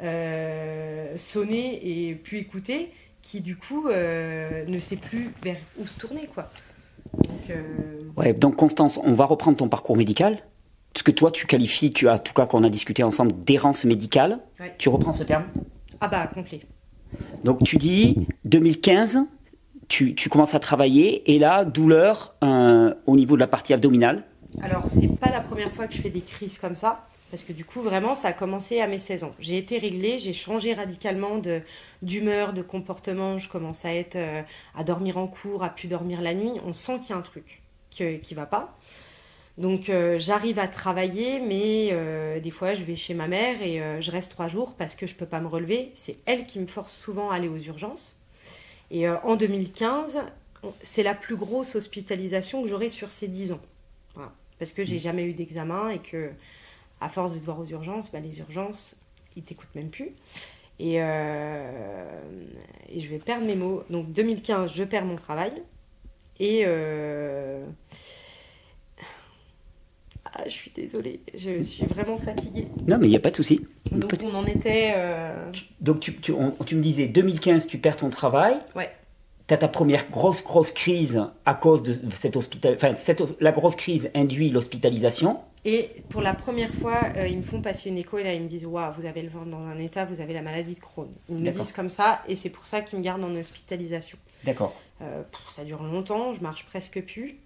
S2: euh, sonné et pu écouter, qui du coup euh, ne sait plus vers où se tourner quoi. Donc, euh,
S1: Ouais, donc Constance, on va reprendre ton parcours médical. Ce que toi tu qualifies, tu as, en tout cas qu'on a discuté ensemble, d'errance médicale.
S2: Ouais.
S1: Tu reprends ce terme?
S2: Ah bah complet.
S1: Donc tu dis 2015, tu, tu commences à travailler et là, douleur euh, au niveau de la partie abdominale.
S2: Alors, c'est pas la première fois que je fais des crises comme ça, parce que du coup, vraiment, ça a commencé à mes 16 ans. J'ai été réglée, j'ai changé radicalement de d'humeur, de comportement. Je commence à être euh, à dormir en cours, à plus dormir la nuit. On sent qu'il y a un truc que- qui va pas. Donc, euh, j'arrive à travailler, mais euh, des fois, je vais chez ma mère et euh, je reste trois jours parce que je peux pas me relever. C'est elle qui me force souvent à aller aux urgences. Et en 2015, on- c'est la plus grosse hospitalisation que j'aurai sur ces 10 ans. Voilà. Parce que j'ai jamais eu d'examen et que, à force de devoir aux urgences, bah, les urgences, ils t'écoutent même plus. Et, euh, et je vais perdre mes mots. Donc 2015, je perds mon travail. Et euh, je suis désolée, je suis vraiment fatiguée.
S1: Non, mais il n'y a pas de souci.
S2: Donc on en était. euh,
S1: Donc tu, tu- on- tu me disais 2015, tu perds ton travail.
S2: Ouais.
S1: Tu as ta première grosse, grosse crise à cause de cette hospital... Enfin, cette, la grosse crise induit l'hospitalisation.
S2: Et pour la première fois, euh, ils me font passer une écho et là ils me disent Waouh, vous avez le ventre dans un état, vous avez la maladie de Crohn. Ils me disent comme ça et c'est pour ça qu'ils me gardent en hospitalisation.
S1: D'accord.
S2: Euh, ça dure longtemps, je marche presque plus.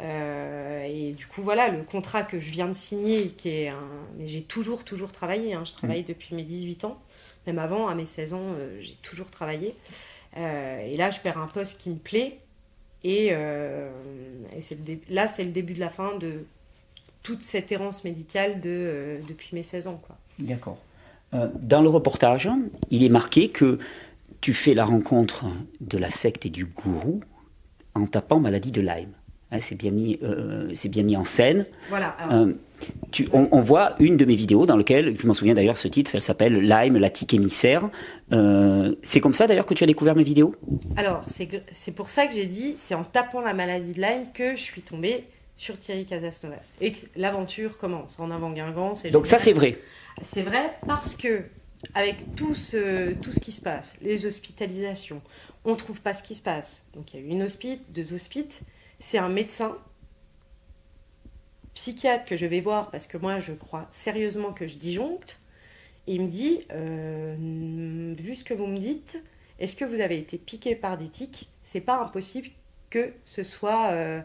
S2: Euh, et du coup, voilà, le contrat que je viens de signer, qui est un. Mais j'ai toujours, toujours travaillé. hein. Je travaille depuis mes 18 ans. Même avant, à mes 16 ans, j'ai toujours travaillé. Et là, je perds un poste qui me plaît. Et, et c'est le dé- là, c'est le début de la fin de toute cette errance médicale de, euh, depuis mes 16 ans. Quoi.
S1: D'accord. Euh, dans le reportage, il est marqué que tu fais la rencontre de la secte et du gourou en tapant maladie de Lyme. Hein, c'est bien mis, euh, c'est bien mis en scène.
S2: Voilà. alors-
S1: Euh, tu- on, on voit une de mes vidéos dans laquelle, je m'en souviens d'ailleurs, ce titre, elle s'appelle Lyme, la tique émissaire. Euh, c'est comme ça d'ailleurs que tu as découvert mes vidéos?
S2: Alors, c'est pour ça que j'ai dit, c'est en tapant la maladie de Lyme que je suis tombée sur Thierry Casasnovas. Et l'aventure commence en avant Guingamp.
S1: Donc ça c'est vrai.
S2: C'est vrai parce que, avec tout ce, tout ce qui se passe, les hospitalisations, on trouve pas ce qui se passe. Donc il y a eu une hospite, deux hospites. C'est un médecin psychiatre que je vais voir parce que moi je crois sérieusement que je disjoncte. Et il me dit, euh, vu ce que vous me dites, est-ce que vous avez été piqué par des tiques C'est pas impossible que ce soit euh,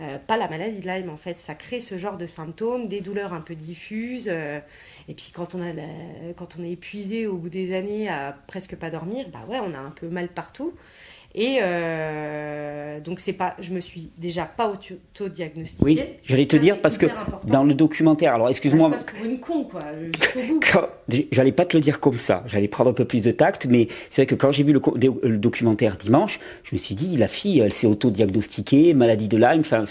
S2: euh, pas la maladie de Lyme en fait. Ça crée ce genre de symptômes, des douleurs un peu diffuses. euh, et puis quand on, a quand on est épuisé au bout des années à presque pas dormir, bah ouais, on a un peu mal partout. Et euh, donc c'est pas, je me suis déjà pas auto-diagnostiquée.
S1: Oui, j'allais te dire parce que
S2: important.
S1: dans le documentaire, alors excuse-moi,
S2: passe pour une con quoi,
S1: j'allais pas te le dire comme ça, j'allais prendre un peu plus de tact, mais c'est vrai que quand j'ai vu le, documentaire dimanche, je me suis dit, la fille, elle s'est auto-diagnostiquée, maladie de Lyme, enfin,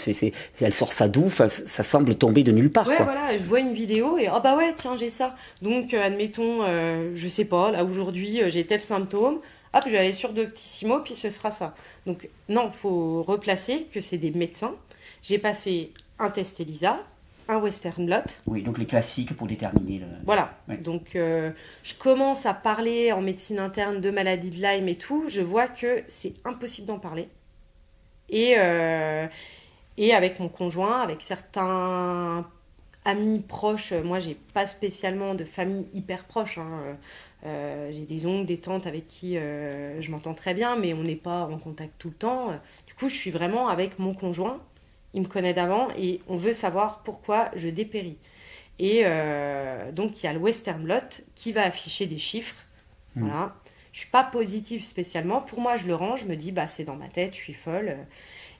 S1: elle sort d'où, enfin, ça semble tomber de nulle part,
S2: Ouais,
S1: quoi.
S2: voilà, je vois une vidéo et oh bah ouais, tiens, j'ai ça. Donc, euh, admettons, euh, je sais pas, là aujourd'hui, euh, j'ai tel symptôme. Hop, je vais aller sur Doctissimo, puis ce sera ça. Donc, non, faut replacer que c'est des médecins. J'ai passé un test ELISA, un Western Blot.
S1: Oui, donc les classiques pour déterminer le...
S2: Voilà.
S1: Ouais.
S2: Donc, euh, je commence à parler en médecine interne de maladie de Lyme et tout. Je vois que c'est impossible d'en parler. Et, euh, et avec mon conjoint, avec certains amis proches, euh, moi, j'ai pas spécialement de famille hyper proche. hein. Euh, j'ai des oncles, des tantes avec qui euh, je m'entends très bien, mais on n'est pas en contact tout le temps. Du coup, je suis vraiment avec mon conjoint. Il me connaît d'avant et on veut savoir pourquoi je dépéris. Et euh, donc, il y a le Western Blot qui va afficher des chiffres. Voilà. Je suis pas positive spécialement. Pour moi, je le range. Je me dis, bah, c'est dans ma tête, je suis folle.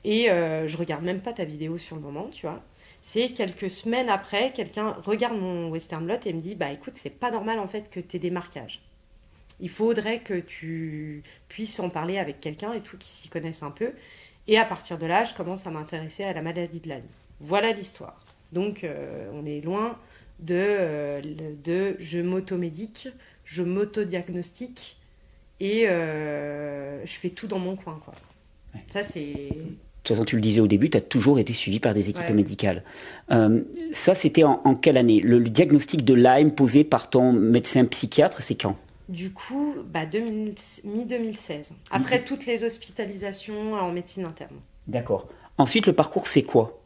S2: Et je regarde même pas ta vidéo sur le moment, tu vois. C'est quelques semaines après, quelqu'un regarde mon Western Blot et me dit, bah, écoute, c'est pas normal en fait que tu aies des marquages. Il faudrait que tu puisses en parler avec quelqu'un et tout qui s'y connaisse un peu. Et à partir de là, je commence à m'intéresser à la maladie de Lyme. Voilà l'histoire. Donc, euh, on est loin de, euh, de je m'automédique, je m'autodiagnostique et euh, je fais tout dans mon coin. Quoi.
S1: Ouais.
S2: Ça, c'est.
S1: De toute façon, tu le disais au début, tu as toujours été suivi par des équipes
S2: Ouais.
S1: médicales. Euh, ça, c'était en, en quelle année? Le, le diagnostic de Lyme posé par ton médecin psychiatre, c'est quand?
S2: Du coup, bah, 2000 mi-2016. Après toutes les hospitalisations en médecine interne.
S1: D'accord. Ensuite, le parcours, c'est quoi?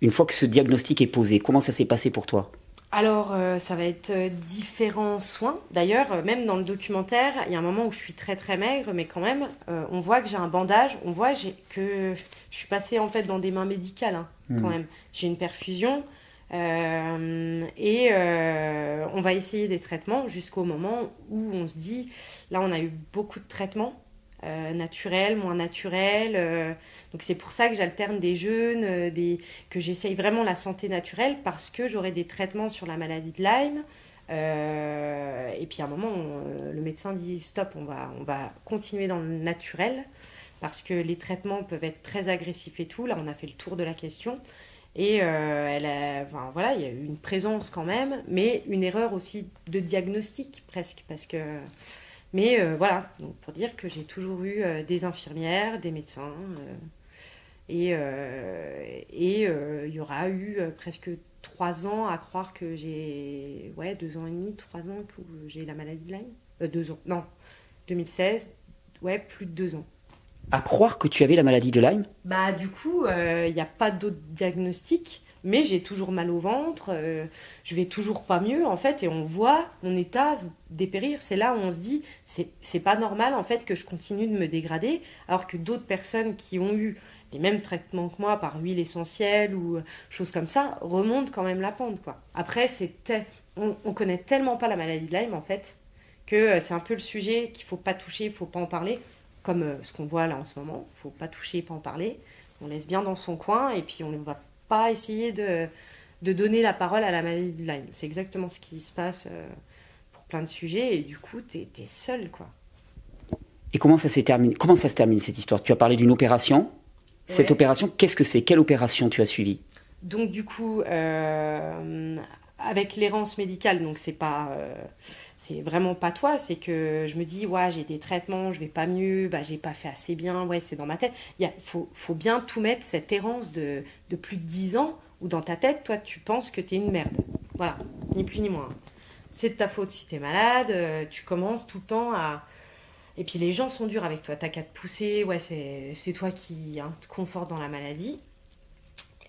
S1: Une fois que ce diagnostic est posé, comment ça s'est passé pour toi?
S2: Alors, euh, ça va être euh, différents soins. D'ailleurs, euh, même dans le documentaire, il y a un moment où je suis très très maigre, mais quand même, euh, on voit que j'ai un bandage, on voit que je suis passée en fait dans des mains médicales, hein, quand même. J'ai une perfusion. euh, et on va essayer des traitements jusqu'au moment où on se dit, là on a eu beaucoup de traitements, euh, naturels, moins naturels. euh, donc c'est pour ça que j'alterne des jeûnes, euh, que j'essaye vraiment la santé naturelle parce que j'aurai des traitements sur la maladie de Lyme. Euh, et puis à un moment, le médecin dit stop, on va, on va continuer dans le naturel parce que les traitements peuvent être très agressifs et tout. Là, on a fait le tour de la question. Et elle a, voilà, il y a eu une présence quand même, mais une erreur aussi de diagnostic presque parce que. Mais euh, voilà, donc pour dire que j'ai toujours eu euh, des infirmières, des médecins. euh, Et et il y aura eu presque trois ans à croire que j'ai ouais deux ans et demi, trois ans que j'ai la maladie de Lyme. deux ans, non, 2016, ouais plus de deux ans
S1: à croire que tu avais la maladie de Lyme?
S2: Bah du coup, il euh, n'y a pas d'autre diagnostic, mais j'ai toujours mal au ventre, euh, je vais toujours pas mieux en fait, et on voit mon état dépérir. C'est là où on se dit, c'est pas normal en fait que je continue de me dégrader, alors que d'autres personnes qui ont eu les mêmes traitements que moi par huile essentielle ou choses comme ça remontent quand même la pente quoi. Après, on, on connaît tellement pas la maladie de Lyme en fait que euh, c'est un peu le sujet qu'il faut pas toucher, il faut pas en parler comme euh, ce qu'on voit là en ce moment. Faut pas toucher, pas en parler. On laisse bien dans son coin et puis on va pas essayer de, de donner la parole à la maladie de Lyme. C'est exactement ce qui se passe euh, pour plein de sujets et du coup, tu es, seul. quoi.
S1: Et comment ça, terminé, comment ça se termine cette histoire? Tu as parlé d'une opération? Cette opération, qu'est-ce que c'est? Quelle opération tu as suivie?
S2: Donc du coup, euh, avec l'errance médicale, donc c'est pas c'est vraiment pas toi, c'est que je me dis, ouais, j'ai des traitements, je vais pas mieux, bah, j'ai pas fait assez bien, ouais, c'est dans ma tête. Il faut, faut, bien tout mettre, cette errance de, de, plus de 10 ans, où dans ta tête, toi, tu penses que tu es une merde. Voilà, ni plus ni moins. C'est de ta faute si tu es malade, euh, tu commences tout le temps à. Et puis les gens sont durs avec toi, t'as qu'à te pousser, ouais, c'est toi qui hein, te conforte dans la maladie.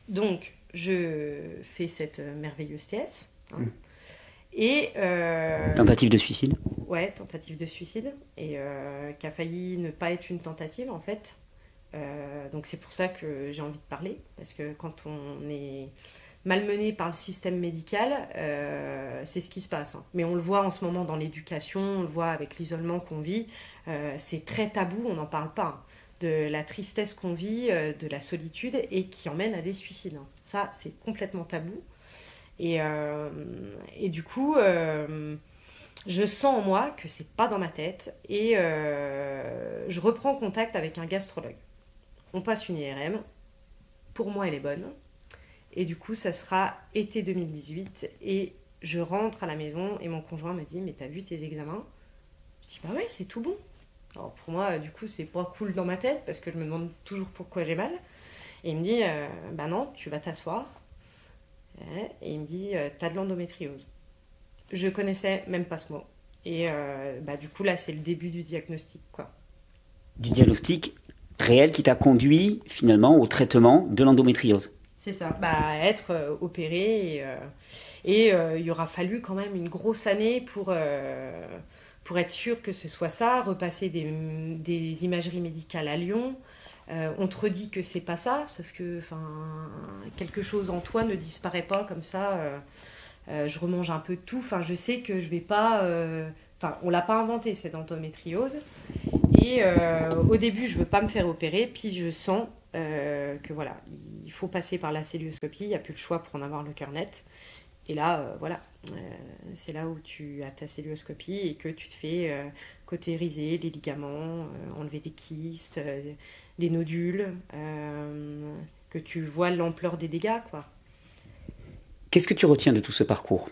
S2: Donc, je fais cette merveilleuse TS. Et, euh,
S1: tentative de suicide
S2: Ouais, tentative de suicide. Et euh, qui a failli ne pas être une tentative en fait. Euh, donc c'est pour ça que j'ai envie de parler. Parce que quand on est malmené par le système médical, c'est ce qui se passe. Hein. Mais on le voit en ce moment dans l'éducation, on le voit avec l'isolement qu'on vit. c'est très tabou, on n'en parle pas. Hein. de la tristesse qu'on vit, de la solitude et qui emmène à des suicides. Hein. Ça, c'est complètement tabou. Et, euh, et du coup, euh, je sens en moi que c'est pas dans ma tête et euh, je reprends contact avec un gastrologue. On passe une IRM. Pour moi, elle est bonne. Et du coup, ça sera été 2018 et je rentre à la maison et mon conjoint me dit Mais t'as vu tes examens? Je dis Bah ouais, c'est tout bon. Alors pour moi, du coup, c'est pas cool dans ma tête parce que je me demande toujours pourquoi j'ai mal. Et il me dit Bah non, tu vas t'asseoir et il me dit, euh, t'as de l'endométriose. Je connaissais même pas ce mot. Et euh, bah, du coup, là, c'est le début du diagnostic. Quoi.
S1: Du diagnostic réel qui t'a conduit finalement au traitement de l'endométriose.
S2: C'est ça, bah, être euh, opéré. Et, il y aura fallu quand même une grosse année pour, pour être sûr que ce soit ça, repasser des, des imageries médicales à Lyon, euh, on te redit que c'est pas ça, sauf que quelque chose en toi ne disparaît pas comme ça. Euh, euh, je remange un peu de tout. Enfin, je sais que je vais pas. Enfin, on l'a pas inventé cette endométriose. Et au début, je veux pas me faire opérer, puis je sens que voilà, il faut passer par la célioscopie. Il n'y a plus le choix pour en avoir le cœur net. Et là, voilà, c'est là où tu as ta célioscopie et que tu te fais cautériser les ligaments, enlever des kystes des nodules, euh, que tu vois l'ampleur des dégâts. quoi.
S1: Qu'est-ce que tu retiens de tout ce parcours?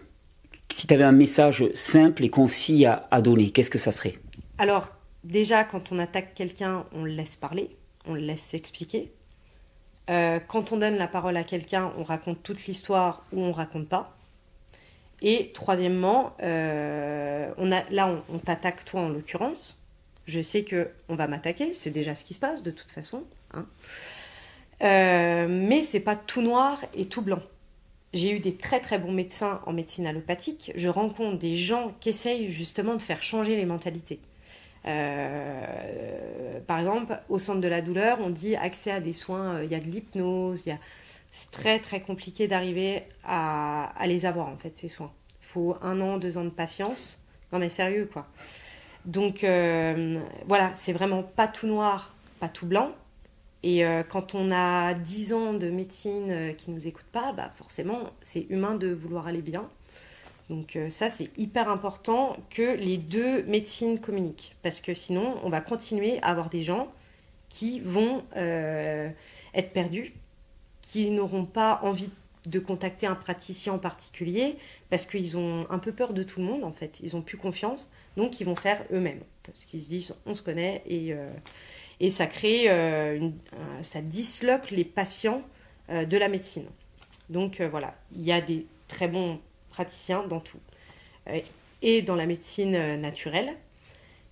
S1: Si tu avais un message simple et concis à, donner, qu'est-ce que ça serait?
S2: Alors, déjà, quand on attaque quelqu'un, on le laisse parler, on le laisse expliquer. Euh, quand on donne la parole à quelqu'un, on raconte toute l'histoire ou on raconte pas. Et troisièmement, euh, on a, là, on t'attaque toi en l'occurrence je sais que on va m'attaquer, c'est déjà ce qui se passe de toute façon. Hein. Euh, mais c'est pas tout noir et tout blanc. J'ai eu des très très bons médecins en médecine allopathique. Je rencontre des gens qui essayent justement de faire changer les mentalités. Euh, par exemple, au centre de la douleur, on dit accès à des soins, euh, il y a de l'hypnose, c'est très très compliqué d'arriver à, à, les avoir en fait ces soins. Il faut un an, deux ans de patience. Non mais sérieux quoi. Donc euh, voilà, c'est vraiment pas tout noir, pas tout blanc. Et euh, quand on a 10 ans de médecine euh, qui ne nous écoute pas, bah forcément, c'est humain de vouloir aller bien. Donc ça, c'est hyper important que les deux médecines communiquent. Parce que sinon, on va continuer à avoir des gens qui vont être perdus, qui n'auront pas envie de contacter un praticien en particulier, parce qu'ils ont un peu peur de tout le monde, en fait. Ils n'ont plus confiance. Donc, ils vont faire eux-mêmes. Parce qu'ils se disent, on se connaît et, euh, Et ça crée, une, ça disloque les patients de la médecine. Donc voilà, il y a des très bons praticiens dans tout. et dans la médecine naturelle,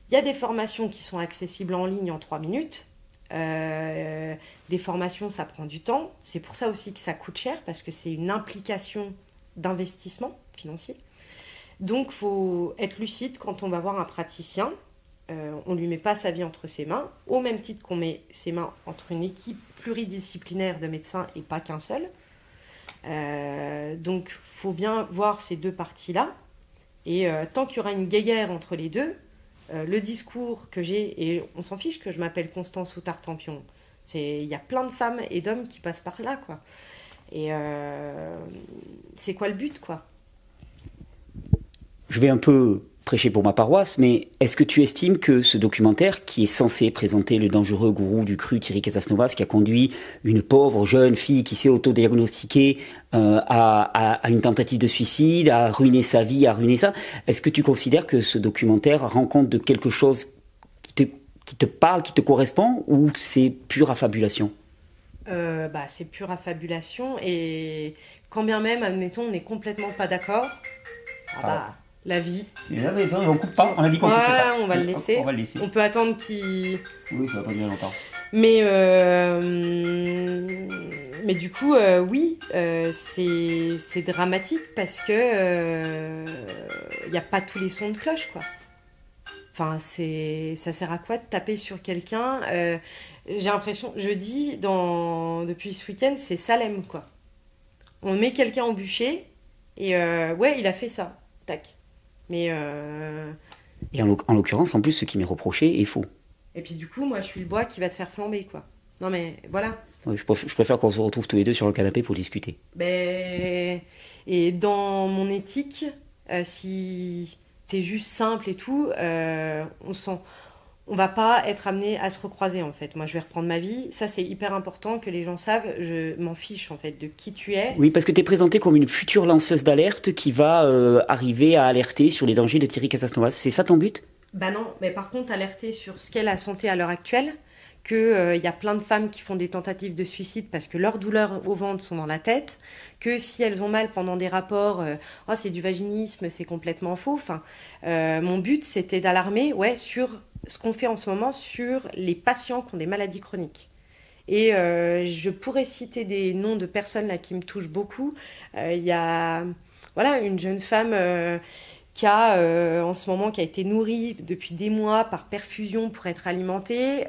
S2: il y a des formations qui sont accessibles en ligne en trois minutes. Euh, des formations, ça prend du temps. C'est pour ça aussi que ça coûte cher, parce que c'est une implication d'investissement financier. Donc, faut être lucide quand on va voir un praticien. Euh, on ne lui met pas sa vie entre ses mains, au même titre qu'on met ses mains entre une équipe pluridisciplinaire de médecins et pas qu'un seul. Euh, donc, faut bien voir ces deux parties-là. Et tant qu'il y aura une guéguerre entre les deux, euh, le discours que j'ai, et on s'en fiche que je m'appelle Constance ou Tartampion. Il y a plein de femmes et d'hommes qui passent par là, quoi. Et euh, c'est quoi le but, quoi?
S1: Je vais un peu prêcher pour ma paroisse, mais est-ce que tu estimes que ce documentaire, qui est censé présenter le dangereux gourou du cru Thierry Casasnovas, qui a conduit une pauvre jeune fille qui s'est autodiagnostiquée euh, à, à, une tentative de suicide, à ruiner sa vie, à ruiner ça, est-ce que tu considères que ce documentaire rend compte de quelque chose qui te, qui te parle, qui te correspond, ou c'est pure affabulation?
S2: Euh, bah, C'est pure affabulation, et quand bien même, admettons, on n'est complètement pas d'accord, ah. bah, la vie.
S1: on coupe pas, on a dit qu'on
S2: ouais, pas. on va le laisser. On, va le laisser. on peut attendre qu'il.
S1: Oui, ça va pas durer longtemps.
S2: Mais, euh, mais du coup, euh, oui, euh, c'est dramatique parce que il n'y a pas tous les sons de cloche, quoi. Enfin, ça sert à quoi de taper sur quelqu'un J'ai l'impression, je dis dans, depuis ce week-end, c'est Salem, quoi. On met quelqu'un au bûcher et ouais, il a fait ça. Tac. Mais. Euh,
S1: Et en, l'occurrence, en plus, ce qui m'est reproché est faux.
S2: Et puis du coup, moi, je suis le bois qui va te faire flamber, quoi. Non, mais voilà.
S1: je, préfère, qu'on se retrouve tous les deux sur le canapé pour discuter.
S2: Ben... Et dans mon éthique, euh, si t'es juste simple et tout, euh, on sent on va pas être amené à se recroiser en fait. Moi, je vais reprendre ma vie. Ça, c'est hyper important que les gens savent. Je m'en fiche en fait de qui tu es.
S1: Oui, parce que tu es présentée comme une future lanceuse d'alerte qui va euh, arriver à alerter sur les dangers de Thierry Casasnovas. C'est ça ton but?
S2: Bah non, mais par contre, alerter sur ce qu'est la santé à l'heure actuelle, qu'il euh, y a plein de femmes qui font des tentatives de suicide parce que leurs douleurs au ventre sont dans la tête, que si elles ont mal pendant des rapports, euh, oh, c'est du vaginisme, c'est complètement faux. Enfin, mon but, c'était d'alarmer ouais, sur ce qu'on fait en ce moment sur les patients qui ont des maladies chroniques. Et euh, je pourrais citer des noms de personnes là qui me touchent beaucoup. Euh, il y a voilà, une jeune femme euh, qui a en ce moment qui a été nourrie depuis des mois par perfusion pour être alimentée.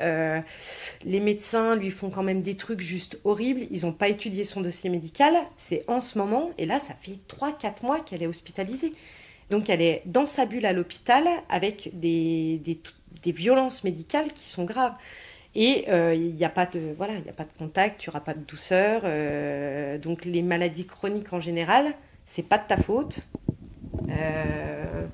S2: les médecins lui font quand même des trucs juste horribles. Ils n'ont pas étudié son dossier médical. C'est en ce moment, et là ça fait 3-4 mois qu'elle est hospitalisée. Donc elle est dans sa bulle à l'hôpital avec des, des, des violences médicales qui sont graves. Et euh, il n'y a pas de contact, il n'y pas de douceur. Euh, donc les maladies chroniques en général, c'est pas de ta faute. Euh,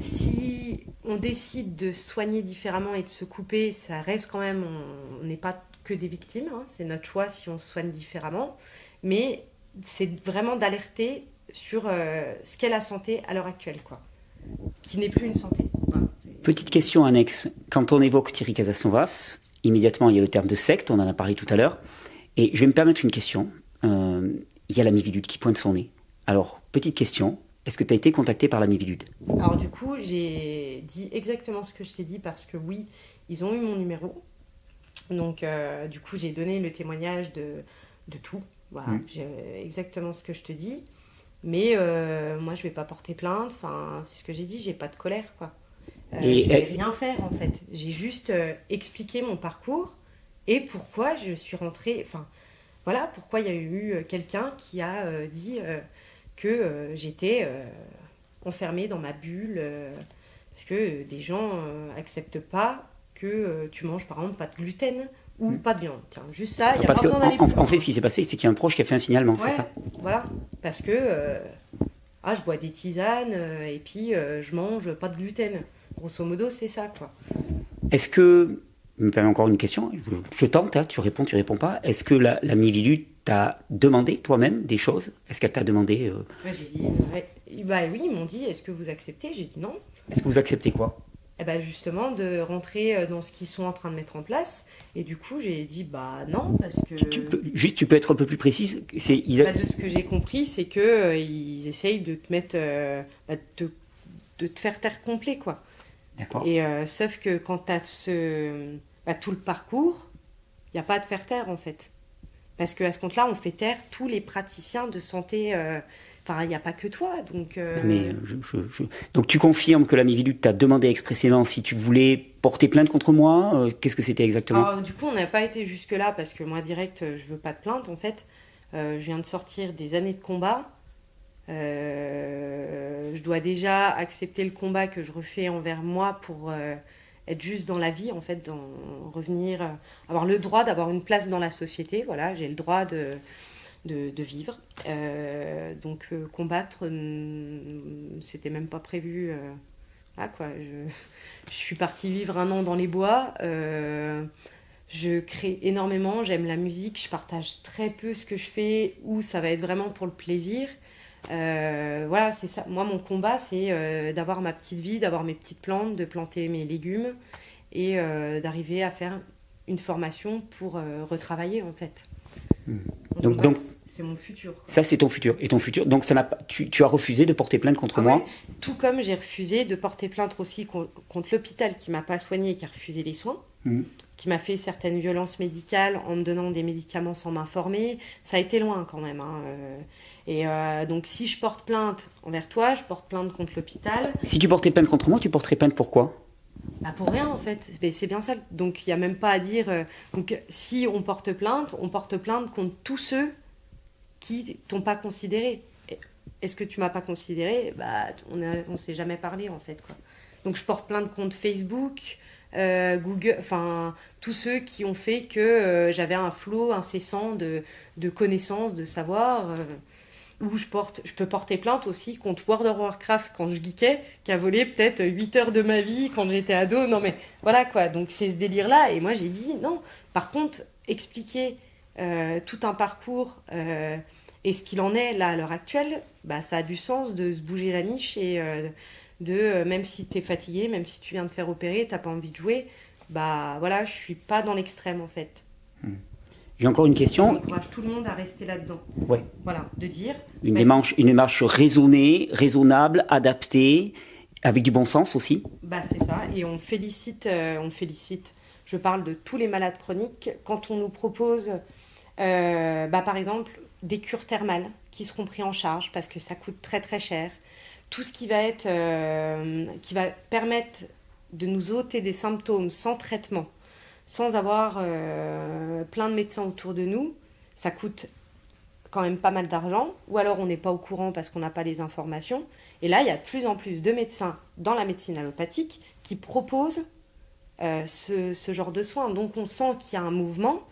S2: si on décide de soigner différemment et de se couper, ça reste quand même, on n'est pas que des victimes. Hein. c'est notre choix si on soigne différemment. Mais c'est vraiment d'alerter sur ce qu'est la santé à l'heure actuelle, quoi, qui n'est plus une santé.
S1: Petite question annexe. Quand on évoque Thierry Casasnovas, immédiatement il y a le terme de secte, on en a parlé tout à l'heure. Et je vais me permettre une question. Euh, il y a la Mivilude qui pointe son nez. Alors, petite question. Est-ce que tu as été contacté par la Mivilude
S2: Alors du coup, j'ai dit exactement ce que je t'ai dit parce que oui, ils ont eu mon numéro. Donc euh, du coup, j'ai donné le témoignage de, de tout. Voilà, mm. exactement ce que je te dis. Mais euh, moi, je vais pas porter plainte. Enfin, c'est ce que j'ai dit. J'ai pas de colère, quoi. Euh, et je vais rien faire en fait. J'ai juste euh, expliqué mon parcours et pourquoi je suis rentrée. Enfin, voilà, pourquoi il y a eu euh, quelqu'un qui a dit que j'étais enfermée dans ma bulle parce que des gens acceptent pas que tu manges par exemple pas de gluten ou mm. pas de viande. Tiens, juste ça, il y a
S1: parce pas besoin d'aller en, en, fait, ce qui s'est passé, c'est qu'il y a un proche qui a fait un signalement, c'est ça?
S2: Voilà, parce que ah, je bois des tisanes et puis je mange pas de gluten. Grosso modo, c'est ça, quoi.
S1: Est-ce que, me permets encore une question, je, tente, hein, tu réponds, tu réponds pas. Est-ce que la, la Mivilu t'a demandé toi-même des choses? Est-ce qu'elle t'a demandé
S2: euh... j'ai dit, bah oui, ils m'ont dit, est-ce que vous acceptez? J'ai dit non.
S1: Est-ce que vous acceptez quoi?
S2: Eh ben justement de rentrer euh, dans ce qu'ils sont en train de mettre en place. Et du coup, j'ai dit bah non parce que
S1: Tu peux- juste, tu peux être un peu plus précise. C'est,
S2: Bah, de ce que j'ai compris, c'est que euh, ils essayent de te mettre, euh, bah, de, de te faire taire complet quoi.
S1: D'accord.
S2: Et euh, sauf que quand tu as ce, bah, tout le parcours, il n'y a pas à te faire taire en fait. Parce qu'à ce compte-là, on fait taire tous les praticiens de santé. euh, Enfin, il n'y a pas que toi. Donc, euh,
S1: Mais je, je- je- donc tu confirmes que la Mivilude t'a demandé expressément si tu voulais porter plainte contre moi. Qu'est-ce que c'était exactement?
S2: Alors, du coup, on n'a pas été jusque-là parce que moi, direct, je veux pas de plainte. En fait, je viens de sortir des années de combat. Euh, je dois déjà accepter le combat que je refais envers moi pour euh, être juste dans la vie, en fait, dans, revenir, euh, avoir le droit d'avoir une place dans la société. Voilà, j'ai le droit de, de, vivre. Donc, combattre, c'était même pas prévu. voilà, quoi. Je, je suis partie vivre un an dans les bois. je crée énormément, j'aime la musique, je partage très peu ce que je fais ou ça va être vraiment pour le plaisir. Euh, voilà, c'est ça. Moi, mon combat, c'est euh, d'avoir ma petite vie, d'avoir mes petites plantes, de planter mes légumes et euh, d'arriver à faire une formation pour retravailler en fait.
S1: Hmm. Donc-
S2: c'est- mon futur. quoi.
S1: Ça, c'est ton futur. Et ton futur. Donc, ça n'a pas, tu, tu as refusé de porter plainte contre
S2: Ah
S1: moi.
S2: ouais. Tout comme j'ai refusé de porter plainte aussi con- contre l'hôpital qui m'a pas soigné et qui a refusé les soins,
S1: Mhm.
S2: qui m'a fait certaines violences médicales en me donnant des médicaments sans m'informer. Ça a été loin quand même. hein. Et euh, donc si je porte plainte envers toi, je porte plainte contre l'hôpital.
S1: Si tu portais plainte contre moi, tu porterais plainte pourquoi
S2: Bah pour rien en fait. C'est bien ça. Donc il n'y a même pas à dire. euh, Donc si on porte plainte, on porte plainte contre tous ceux qui t'ont pas considéré. Est-ce que tu m'as pas considéré? Bah on on s'est jamais parlé en fait quoi. Donc je porte plainte contre Facebook, euh, Google, enfin tous ceux qui ont fait que euh, j'avais un flot incessant de, de connaissances, de savoir. Où je, porte, je peux porter plainte aussi contre World of Warcraft quand je geekais, qui a volé peut-être 8 heures de ma vie quand j'étais ado. Non mais voilà quoi, donc c'est ce délire-là. Et moi j'ai dit non. Par contre, expliquer euh, tout un parcours euh, et ce qu'il en est là à l'heure actuelle, bah, ça a du sens de se bouger la niche et euh, de, même si tu es fatigué, même si tu viens de faire opérer, t'as pas envie de jouer, bah voilà, je suis pas dans l'extrême en fait.
S1: J'ai encore une question.
S2: J'encourage tout le monde à rester là-dedans.
S1: Ouais.
S2: Voilà, de dire
S1: Une
S2: Mais-
S1: démarche, une démarche raisonnée, raisonnable, adaptée, avec du bon sens aussi.
S2: Bah c'est ça, et on félicite, euh, on félicite. Je parle de tous les malades chroniques quand on nous propose, euh, bah, par exemple, des cures thermales qui seront pris en charge parce que ça coûte très très cher. Tout ce qui va être, euh, qui va permettre de nous ôter des symptômes sans traitement, sans avoir euh, plein de médecins autour de nous, ça coûte quand même pas mal d'argent, ou alors on n'est pas au courant parce qu'on n'a pas les informations. Et là, il y a de plus en plus de médecins dans la médecine allopathique qui proposent euh, ce, genre de soins. Donc on sent qu'il y a un mouvement,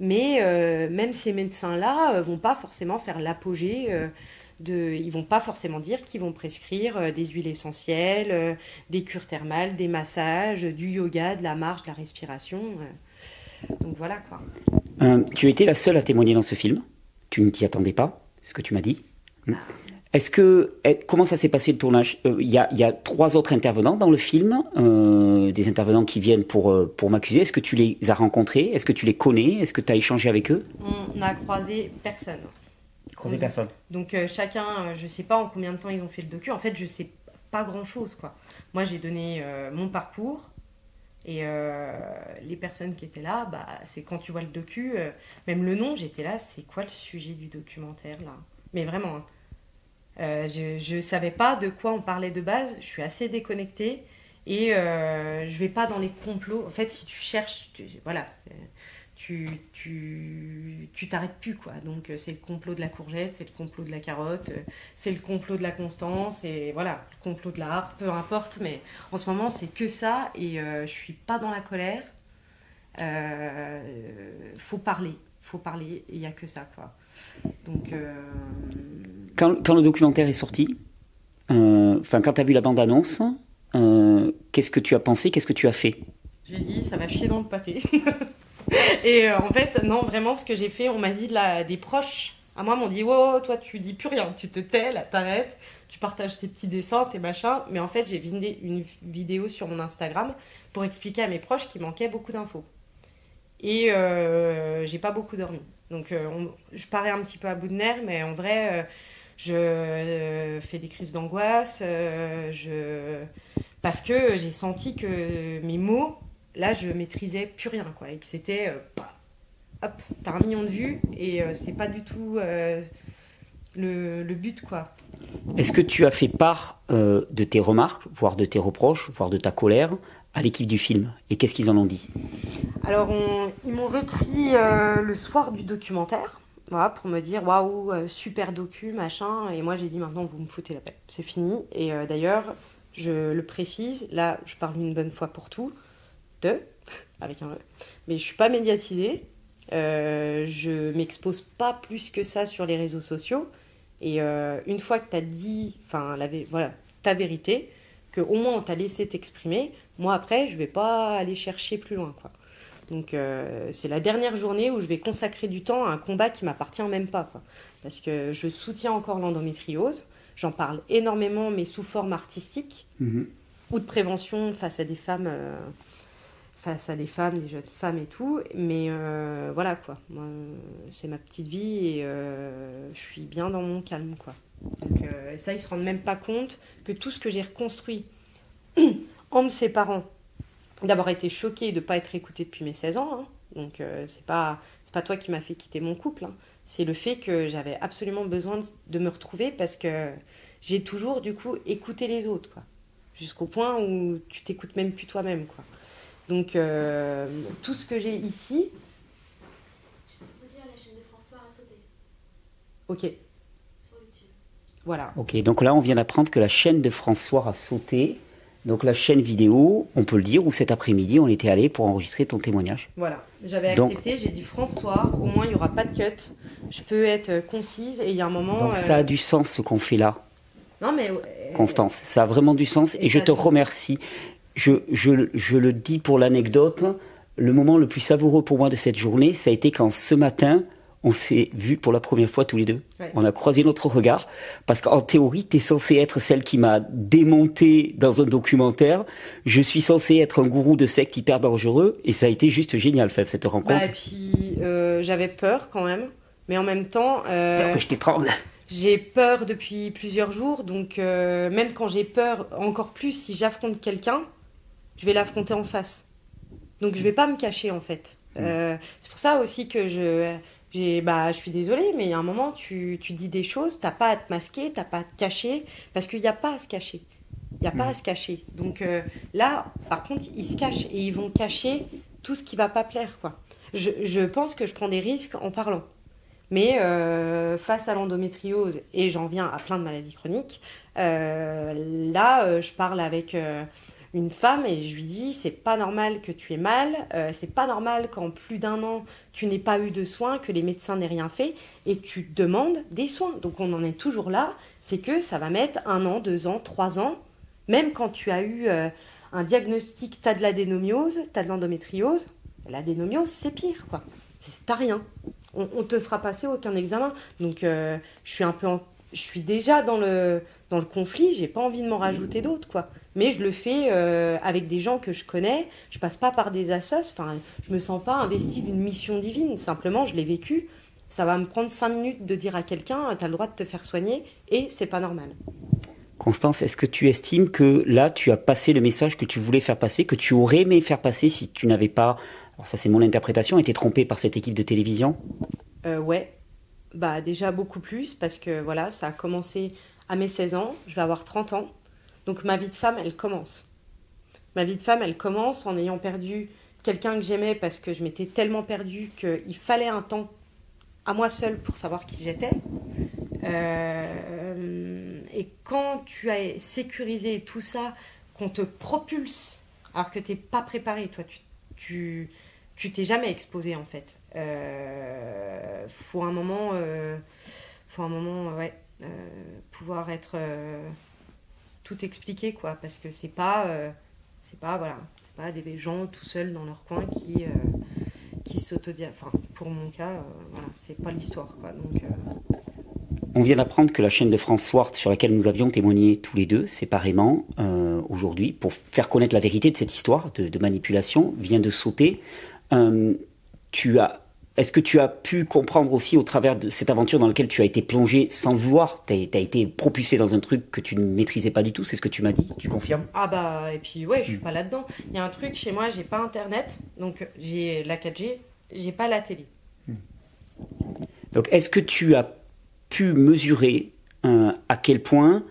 S2: mais euh, même ces médecins-là vont pas forcément faire l'apogée. De, ils vont pas forcément dire qu'ils vont prescrire euh, des huiles essentielles, euh, des cures thermales, des massages, euh, du yoga, de la marche, de la respiration. Donc voilà quoi.
S1: Euh, tu étais la seule à témoigner dans ce film. Tu ne t'y attendais pas, c'est ce que tu m'as dit. Hmm. Est-ce que est- comment ça s'est passé le tournage? Euh, Il y, a, il y a trois autres intervenants dans le film, euh, des intervenants qui viennent pour pour m'accuser. Est-ce que tu les as rencontrés? Est-ce que tu les connais? Est-ce que tu as échangé avec eux?
S2: On n'a croisé personne. Donc euh, chacun, euh, je sais pas en combien de temps ils ont fait le docu. En fait, je sais pas grand chose quoi. Moi, j'ai donné euh, mon parcours et euh, les personnes qui étaient là, bah c'est quand tu vois le docu, même le nom, j'étais là. C'est quoi le sujet du documentaire là? Mais vraiment, hein. Je je savais pas de quoi on parlait de base. Je suis assez déconnectée et je vais pas dans les complots. En fait, si tu cherches, tu- voilà. Tu tu tu t'arrêtes plus quoi. Donc euh, c'est le complot de la courgette c'est le complot de la carotte euh, c'est le complot de la constance et voilà le complot de la harpe peu importe mais en ce moment c'est que ça et euh, je suis pas dans la colère. Euh, faut parler faut parler il y a que ça quoi. Donc euh,
S1: Quand, quand le documentaire est sorti, euh, enfin quand tu as vu la bande-annonce, euh, qu'est-ce que tu as pensé Qu'est-ce que tu as fait?
S2: J'ai dit, ça va chier dans le pâté. et euh, en fait, non, vraiment, ce que j'ai fait, on m'a dit de la, des proches À moi, m'ont dit, oh, toi, tu dis plus rien, tu te tais, là, t'arrêtes, tu partages tes petits dessins, tes machins. Mais en fait, j'ai vidé une vidéo sur mon Instagram pour expliquer à mes proches qu'il manquait beaucoup d'infos. Et euh, j'ai pas beaucoup dormi. Donc, euh, je parais un petit peu à bout de nerfs, mais en vrai, je fais des crises d'angoisse. je... Parce que j'ai senti que mes mots, là, je maîtrisais plus rien, quoi. Et que c'était hop, t'as un million de vues et euh, c'est pas du tout euh, le, but, quoi.
S1: Est-ce que tu as fait part euh, de tes remarques, voire de tes reproches, voire de ta colère à l'équipe du film? Et qu'est-ce qu'ils en ont dit?
S2: Alors, ils m'ont écrit le soir du documentaire. Voilà, pour me dire waouh, super docu, machin. Et moi, j'ai dit maintenant, vous me foutez la paix. C'est fini. Et d'ailleurs, je le précise, là, je parle une bonne fois pour tout, de, avec un E, mais je suis pas médiatisée. Euh, je m'expose pas plus que ça sur les réseaux sociaux. Et euh, une fois que tu as dit enfin, la, voilà, ta vérité, qu'au moins on t'a laissé t'exprimer, moi après, je vais pas aller chercher plus loin. Quoi. Donc euh, c'est la dernière journée où je vais consacrer du temps à un combat qui m'appartient même pas. Quoi. Parce que je soutiens encore l'endométriose, j'en parle énormément, mais sous forme artistique mm-hmm. ou de prévention face à des femmes face à des femmes, des jeunes femmes et tout. Mais euh, voilà, quoi. Moi, c'est ma petite vie et euh, je suis bien dans mon calme, quoi. Donc, euh, ça, ils se rendent même pas compte que tout ce que j'ai reconstruit en me séparant, d'avoir été choquée de ne pas être écoutée depuis mes 16 ans, hein. donc c'est pas, pas toi qui m'as fait quitter mon couple, hein. c'est le fait que j'avais absolument besoin de, me retrouver parce que j'ai toujours, du coup, écouté les autres, quoi. Jusqu'au point où tu t'écoutes même plus toi-même, quoi. Donc, euh, tout ce que j'ai ici.
S3: Je sais pas dire, la chaîne de François a sauté.
S2: Ok.
S3: Sur YouTube.
S2: Voilà.
S1: Ok, donc là, on vient d'apprendre que la chaîne de François a sauté. Donc, la chaîne vidéo, on peut le dire, où cet après-midi, on était allé pour enregistrer ton témoignage.
S2: Voilà. J'avais accepté, j'ai dit François, au moins, il n'y aura pas de cut. Je peux être concise et il y a un moment.
S1: Donc, ça a euh, du sens ce qu'on fait là.
S2: Non, mais.
S1: Constance, ça a vraiment du sens et, et je te remercie je, je, je le dis pour l'anecdote, le moment le plus savoureux pour moi de cette journée, ça a été quand ce matin, on s'est vu pour la première fois tous les deux. On a croisé notre regard parce qu'en théorie, tu es censé être celle qui m'a démonté dans un documentaire. Je suis censé être un gourou de secte hyper dangereux et ça a été juste génial, fait, cette rencontre.
S2: Bah, et puis, euh, j'avais peur quand même, mais en même temps.
S1: Euh, que je t'étrangle.
S2: J'ai peur depuis plusieurs jours, donc euh, même quand j'ai peur, encore plus si j'affronte quelqu'un, je vais l'affronter en face. Donc je vais pas me cacher en fait. Mm. Euh, c'est pour ça aussi que je, j'ai, bah, je suis désolée, mais il y a un moment, tu, tu dis des choses, t'as pas à te masquer, t'as pas à te cacher, parce qu'il n'y a pas à se cacher. Il n'y a pas mm. à se cacher. Donc euh, là, par contre, ils se cachent et ils vont cacher tout ce qui va pas plaire. quoi. Je, je pense que je prends des risques en parlant. Mais euh, face à l'endométriose, et j'en viens à plein de maladies chroniques, là, je parle avec une femme et je lui dis c'est pas normal que tu aies mal, euh, c'est pas normal qu'en plus d'un an tu n'aies pas eu de soins, que les médecins n'aient rien fait et tu demandes des soins. Donc on en est toujours là, c'est que ça va mettre un an, deux ans, trois ans, même quand tu as eu euh, un diagnostic, tu as de l'adénomiose, tu as de l'endométriose, l'adénomiose c'est pire quoi, t'as rien. On, on, te fera passer aucun examen. Donc euh, je suis un peu je suis déjà dans le dans le conflit, j'ai pas envie de m'en rajouter d'autres quoi mais je le fais euh, avec des gens que je connais. Je passe pas par des assos. Enfin, je me sens pas investi d'une mission divine. Simplement, je l'ai vécu. Ça va me prendre cinq minutes de dire à quelqu'un, tu as le droit de te faire soigner, et c'est pas normal.
S1: Constance, est-ce que tu estimes que là, tu as passé le message que tu voulais faire passer, que tu aurais aimé faire passer si tu n'avais pas, alors ça c'est mon interprétation, été trompé par cette équipe de télévision?
S2: Euh, Ouais, bah déjà beaucoup plus, parce que voilà, ça a commencé à mes 16 ans, je vais avoir 30 ans. Donc ma vie de femme, elle commence. Ma vie de femme, elle commence en ayant perdu quelqu'un que j'aimais parce que je m'étais tellement perdue qu'il fallait un temps à moi seule pour savoir qui j'étais. Euh, et quand tu as sécurisé tout ça, qu'on te propulse alors que tu n'es pas préparé, toi, tu, tu, t'es jamais exposé en fait. Euh, faut un moment, euh, faut un moment, ouais, euh, pouvoir être tout expliquer, quoi, parce que c'est pas, euh, c'est pas, voilà, c'est pas des gens tout seuls dans leur coin qui, euh, qui. Enfin, pour mon cas, euh, voilà, c'est pas l'histoire, quoi.
S1: On vient d'apprendre que la chaîne de France Swart, sur laquelle nous avions témoigné tous les deux séparément euh, aujourd'hui, pour faire connaître la vérité de cette histoire de, manipulation, vient de sauter. Euh, tu as, est-ce que tu as pu comprendre aussi au travers de cette aventure dans laquelle tu as été plongé sans vouloir Tu as, été propulsé dans un truc que tu ne maîtrisais pas du tout, c'est ce que tu m'as dit Tu confirmes?
S2: Ah bah, et puis ouais, je suis mm. pas là-dedans. Il y a un truc chez moi, j'ai pas internet, donc j'ai la 4G, j'ai pas la télé. Mm.
S1: Donc est-ce que tu as pu mesurer euh, à quel point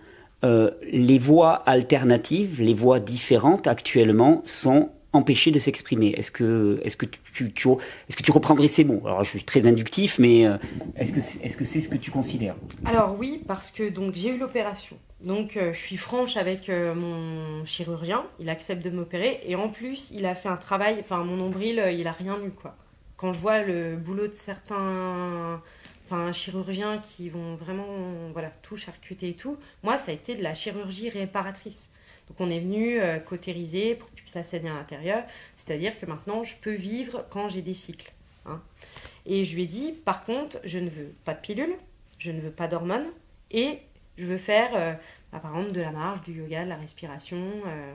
S1: euh, les voix alternatives, les voix différentes actuellement sont empêchées de s'exprimer Est-ce que, est-ce que tu, est-ce que tu reprendrais ces mots? Alors je suis très inductif, mais euh, est-ce que est-ce que c'est ce que tu considères?
S2: Alors oui, parce que j'ai eu l'opération. Donc je suis franche avec mon chirurgien, il accepte de m'opérer et en plus il a fait un travail, enfin mon nombril, il a rien eu quoi. Quand je vois le boulot de certains enfin chirurgiens qui vont vraiment voilà tout charcuter et tout. Moi, ça a été de la chirurgie réparatrice. Donc on est venu euh, cautériser pour que ça saigne à l'intérieur, c'est-à-dire que maintenant je peux vivre quand j'ai des cycles. Hein. Et je lui ai dit, par contre, je ne veux pas de pilule, je ne veux pas d'hormones, et je veux faire, euh, bah, par exemple, de la marche, du yoga, de la respiration. Euh.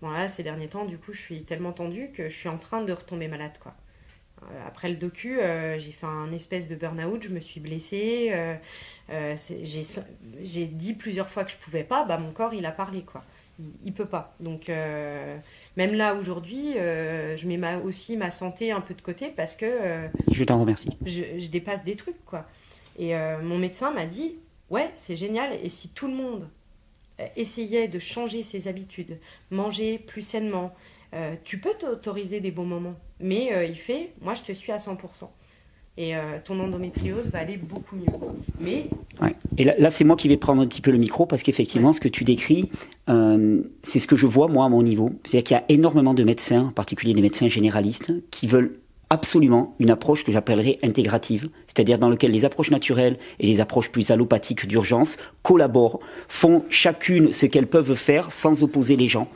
S2: Voilà, ces derniers temps, du coup, je suis tellement tendue que je suis en train de retomber malade, quoi. Euh, après le docu, euh, j'ai fait un espèce de burn-out, je me suis blessée. J'ai dit plusieurs fois que je pouvais pas, bah, mon corps il a parlé quoi. Il, ne peut pas. Donc même là aujourd'hui, je mets ma, aussi ma santé un peu de côté parce que.
S1: je t'en remercie.
S2: Je, je, dépasse des trucs quoi. Et mon médecin m'a dit ouais c'est génial et si tout le monde essayait de changer ses habitudes, manger plus sainement, tu peux t'autoriser des bons moments mais euh, il fait, moi je te suis à 100%. Et euh, ton endométriose va aller beaucoup mieux. Mais...
S1: Et là, c'est moi qui vais prendre un petit peu le micro parce qu'effectivement, ce que tu décris, euh, c'est ce que je vois moi à mon niveau. C'est-à-dire qu'il y a énormément de médecins, en particulier des médecins généralistes, qui veulent absolument une approche que j'appellerais intégrative, c'est-à-dire dans laquelle les approches naturelles et les approches plus allopathiques d'urgence collaborent, font chacune ce qu'elles peuvent faire sans opposer les gens.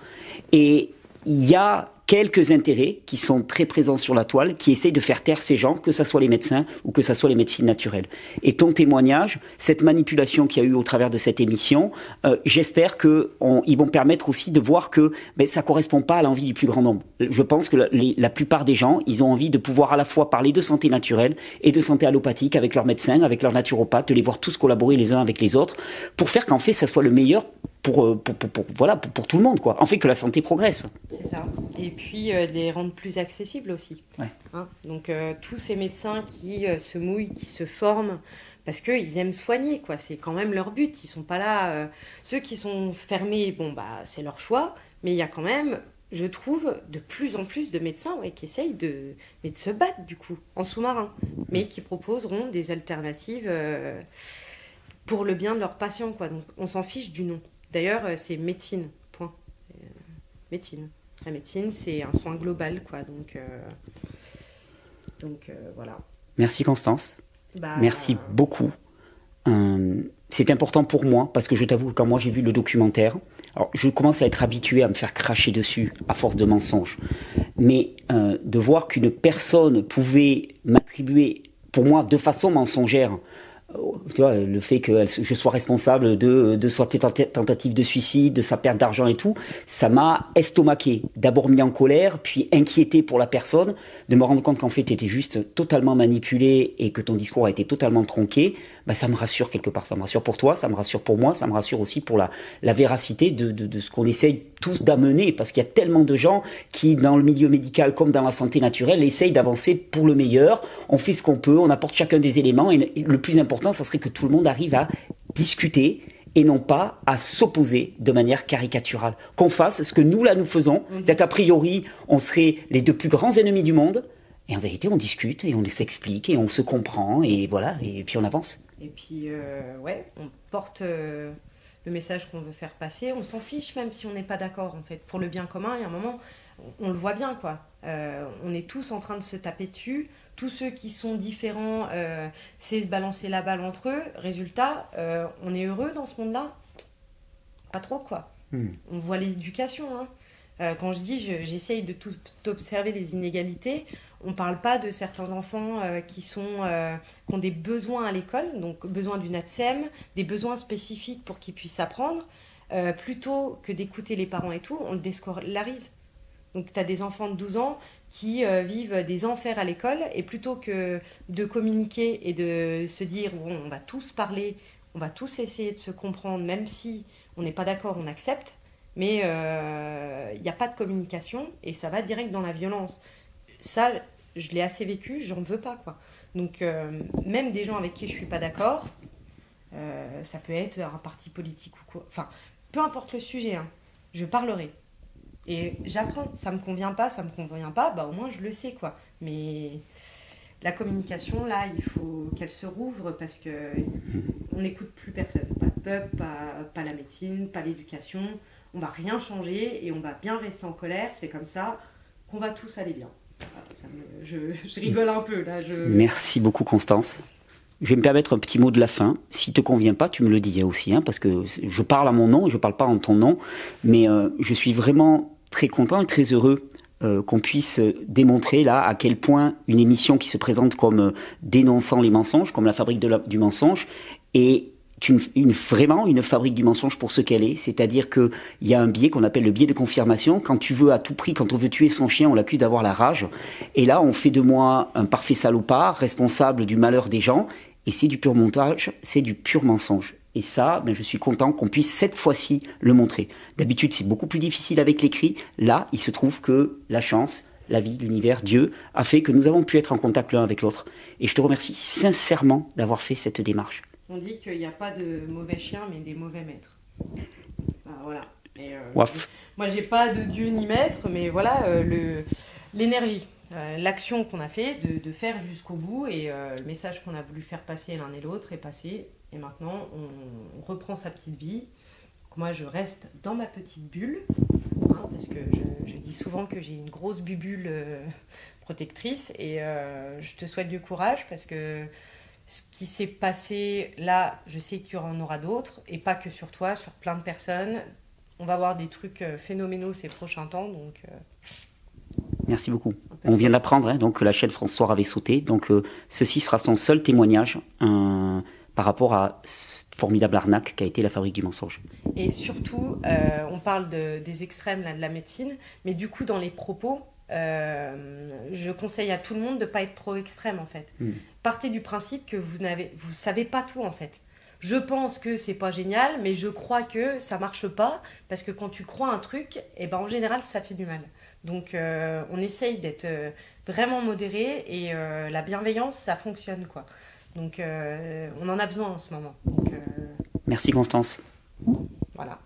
S1: Et il y a quelques intérêts qui sont très présents sur la toile, qui essayent de faire taire ces gens, que ce soit les médecins ou que ce soit les médecines naturelles. Et ton témoignage, cette manipulation qu'il y a eu au travers de cette émission, euh, j'espère qu'ils vont permettre aussi de voir que ben, ça correspond pas à l'envie du plus grand nombre. Je pense que la, la, plupart des gens, ils ont envie de pouvoir à la fois parler de santé naturelle et de santé allopathique avec leurs médecins, avec leurs naturopathes, de les voir tous collaborer les uns avec les autres, pour faire qu'en fait, ça soit le meilleur euh, pour, pour, pour, voilà, pour, tout le monde, quoi. En fait, que la santé progresse.
S2: C'est ça. Et puis, euh, les rendre plus accessibles aussi. Hein Donc, euh, tous ces médecins qui se mouillent, qui se forment, parce qu'ils aiment soigner, quoi. C'est quand même leur but. Ils sont pas là. Ceux qui sont fermés, bon, bah, c'est leur choix. Mais il y a quand même, je trouve, de plus en plus de médecins ouais, qui essayent de, mais de se battre, du coup, en sous-marin. Mais qui proposeront des alternatives pour le bien de leurs patients, quoi. Donc, on s'en fiche du nom. D'ailleurs, euh, c'est médecine, point. Euh, médecine. La médecine, c'est un soin global, quoi. Donc, euh, donc voilà.
S1: Merci Constance. Bah, Merci beaucoup. c'est important pour moi parce que je t'avoue que quand moi j'ai vu le documentaire, alors je commence à être habitué à me faire cracher dessus à force de mensonges, mais de voir qu'une personne pouvait m'attribuer, pour moi, de façon mensongère, le fait que je sois responsable de, de sa tentative de suicide, de sa perte d'argent et tout, ça m'a estomaqué. D'abord mis en colère, puis inquiété pour la personne, de me rendre compte qu'en fait, tu étais juste totalement manipulé et que ton discours a été totalement tronqué. Bah, ça me rassure quelque part. Ça me rassure pour toi, ça me rassure pour moi, ça me rassure aussi pour la, la véracité de, de, de ce qu'on essaye tous d'amener, parce qu'il y a tellement de gens qui, dans le milieu médical comme dans la santé naturelle, essayent d'avancer pour le meilleur. On fait ce qu'on peut, on apporte chacun des éléments, et le plus important, ça serait que tout le monde arrive à discuter et non pas à s'opposer de manière caricaturale. Qu'on fasse ce que nous, là, nous faisons, c'est-à-dire qu'a priori, on serait les deux plus grands ennemis du monde, et en vérité, on discute et on s'explique et on se comprend, et voilà, et puis on avance.
S2: Et puis, euh, ouais, on porte euh, le message qu'on veut faire passer. On s'en fiche même si on n'est pas d'accord, en fait. Pour le bien commun, il y a un moment, on, le voit bien, quoi. Euh, on est tous en train de se taper dessus. Tous ceux qui sont différents, c'est se balancer la balle entre eux. Résultat, on est heureux dans ce monde-là Pas trop, quoi. Hmm. On voit l'éducation, hein. Euh, quand je dis j'essaye de tout observer les inégalités, on ne parle pas de certains enfants euh, qui, sont, euh, qui ont des besoins à l'école, donc besoin d'une ATSEM, des besoins spécifiques pour qu'ils puissent apprendre. plutôt que d'écouter les parents et tout, on le déscolarise. Donc tu as des enfants de 12 ans qui vivent des enfers à l'école et plutôt que de communiquer et de se dire bon, on va tous parler, on va tous essayer de se comprendre, même si on n'est pas d'accord, on accepte, mais il euh, n'y a pas de communication et ça va direct dans la violence. Ça, je l'ai assez vécu, j'en veux pas quoi. Donc euh, même des gens avec qui je suis pas d'accord, euh, ça peut être un parti politique ou quoi. Enfin, peu importe le sujet, hein, je parlerai. Et j'apprends, ça me convient pas, ça me convient pas, bah au moins je le sais quoi. Mais la communication là, il faut qu'elle se rouvre parce que on n'écoute plus personne, pas le peuple, pas, pas la médecine, pas l'éducation on va rien changer et on va bien rester en colère. C'est comme ça qu'on va tous aller bien. je, rigole un peu là.
S1: Merci beaucoup Constance. Je vais me permettre un petit mot de la fin. Si te convient pas, tu me le dis hein, aussi, hein, parce que je parle à mon nom et je parle pas en ton nom, mais euh, je suis vraiment très content et très heureux euh, qu'on puisse démontrer là à quel point une émission qui se présente comme euh, dénonçant les mensonges, comme la fabrique du mensonge, est une, vraiment une fabrique du mensonge pour ce qu'elle est. C'est-à-dire qu'il y a un biais qu'on appelle le biais de confirmation. Quand tu veux à tout prix, quand on veut tuer son chien, on l'accuse d'avoir la rage. Et là, on fait de moi un parfait salopard, responsable du malheur des gens. Et c'est du pur montage, c'est du pur mensonge. Et ça, ben, je suis content qu'on puisse cette fois-ci le montrer. D'habitude, c'est beaucoup plus difficile avec l'écrit. Là, il se trouve que la chance, la vie, l'univers, Dieu, a fait que nous avons pu être en contact l'un avec l'autre. Et je te remercie sincèrement d'avoir fait cette démarche
S2: on dit qu'il n'y a pas de mauvais chiens, mais des mauvais maîtres. voilà. Et, euh, moi, j'ai pas de dieu ni maître, mais voilà euh, l'énergie, euh, l'action qu'on a fait, de, faire jusqu'au bout, et euh, le message qu'on a voulu faire passer l'un et l'autre est passé. Et maintenant, on, reprend sa petite vie. moi, je reste dans ma petite bulle, hein, parce que je, dis souvent que j'ai une grosse bubule protectrice, et je te souhaite du courage, parce que ce qui s'est passé là, je sais qu'il y en aura d'autres, et pas que sur toi, sur plein de personnes. On va voir des trucs euh, phénoménaux ces prochains temps, donc. Euh,
S1: Merci beaucoup. On vient d'apprendre hein, donc que la chaîne François avait sauté, donc euh, ceci sera son seul témoignage par rapport à cette formidable arnaque qu'a été la fabrique du mensonge.
S2: Et surtout, on parle des extrêmes là, de la médecine, mais du coup dans les propos, euh, je conseille à tout le monde de ne pas être trop extrême en fait. Hmm. Partez du principe que vous n'avez, vous savez pas tout en fait. Je pense que c'est pas génial, mais je crois que ça marche pas parce que quand tu crois un truc, et eh ben en général ça fait du mal. Donc euh, on essaye d'être euh, vraiment modéré et la bienveillance ça fonctionne quoi. Donc euh, on en a besoin en ce moment.
S1: Euh, Merci Constance. Voilà.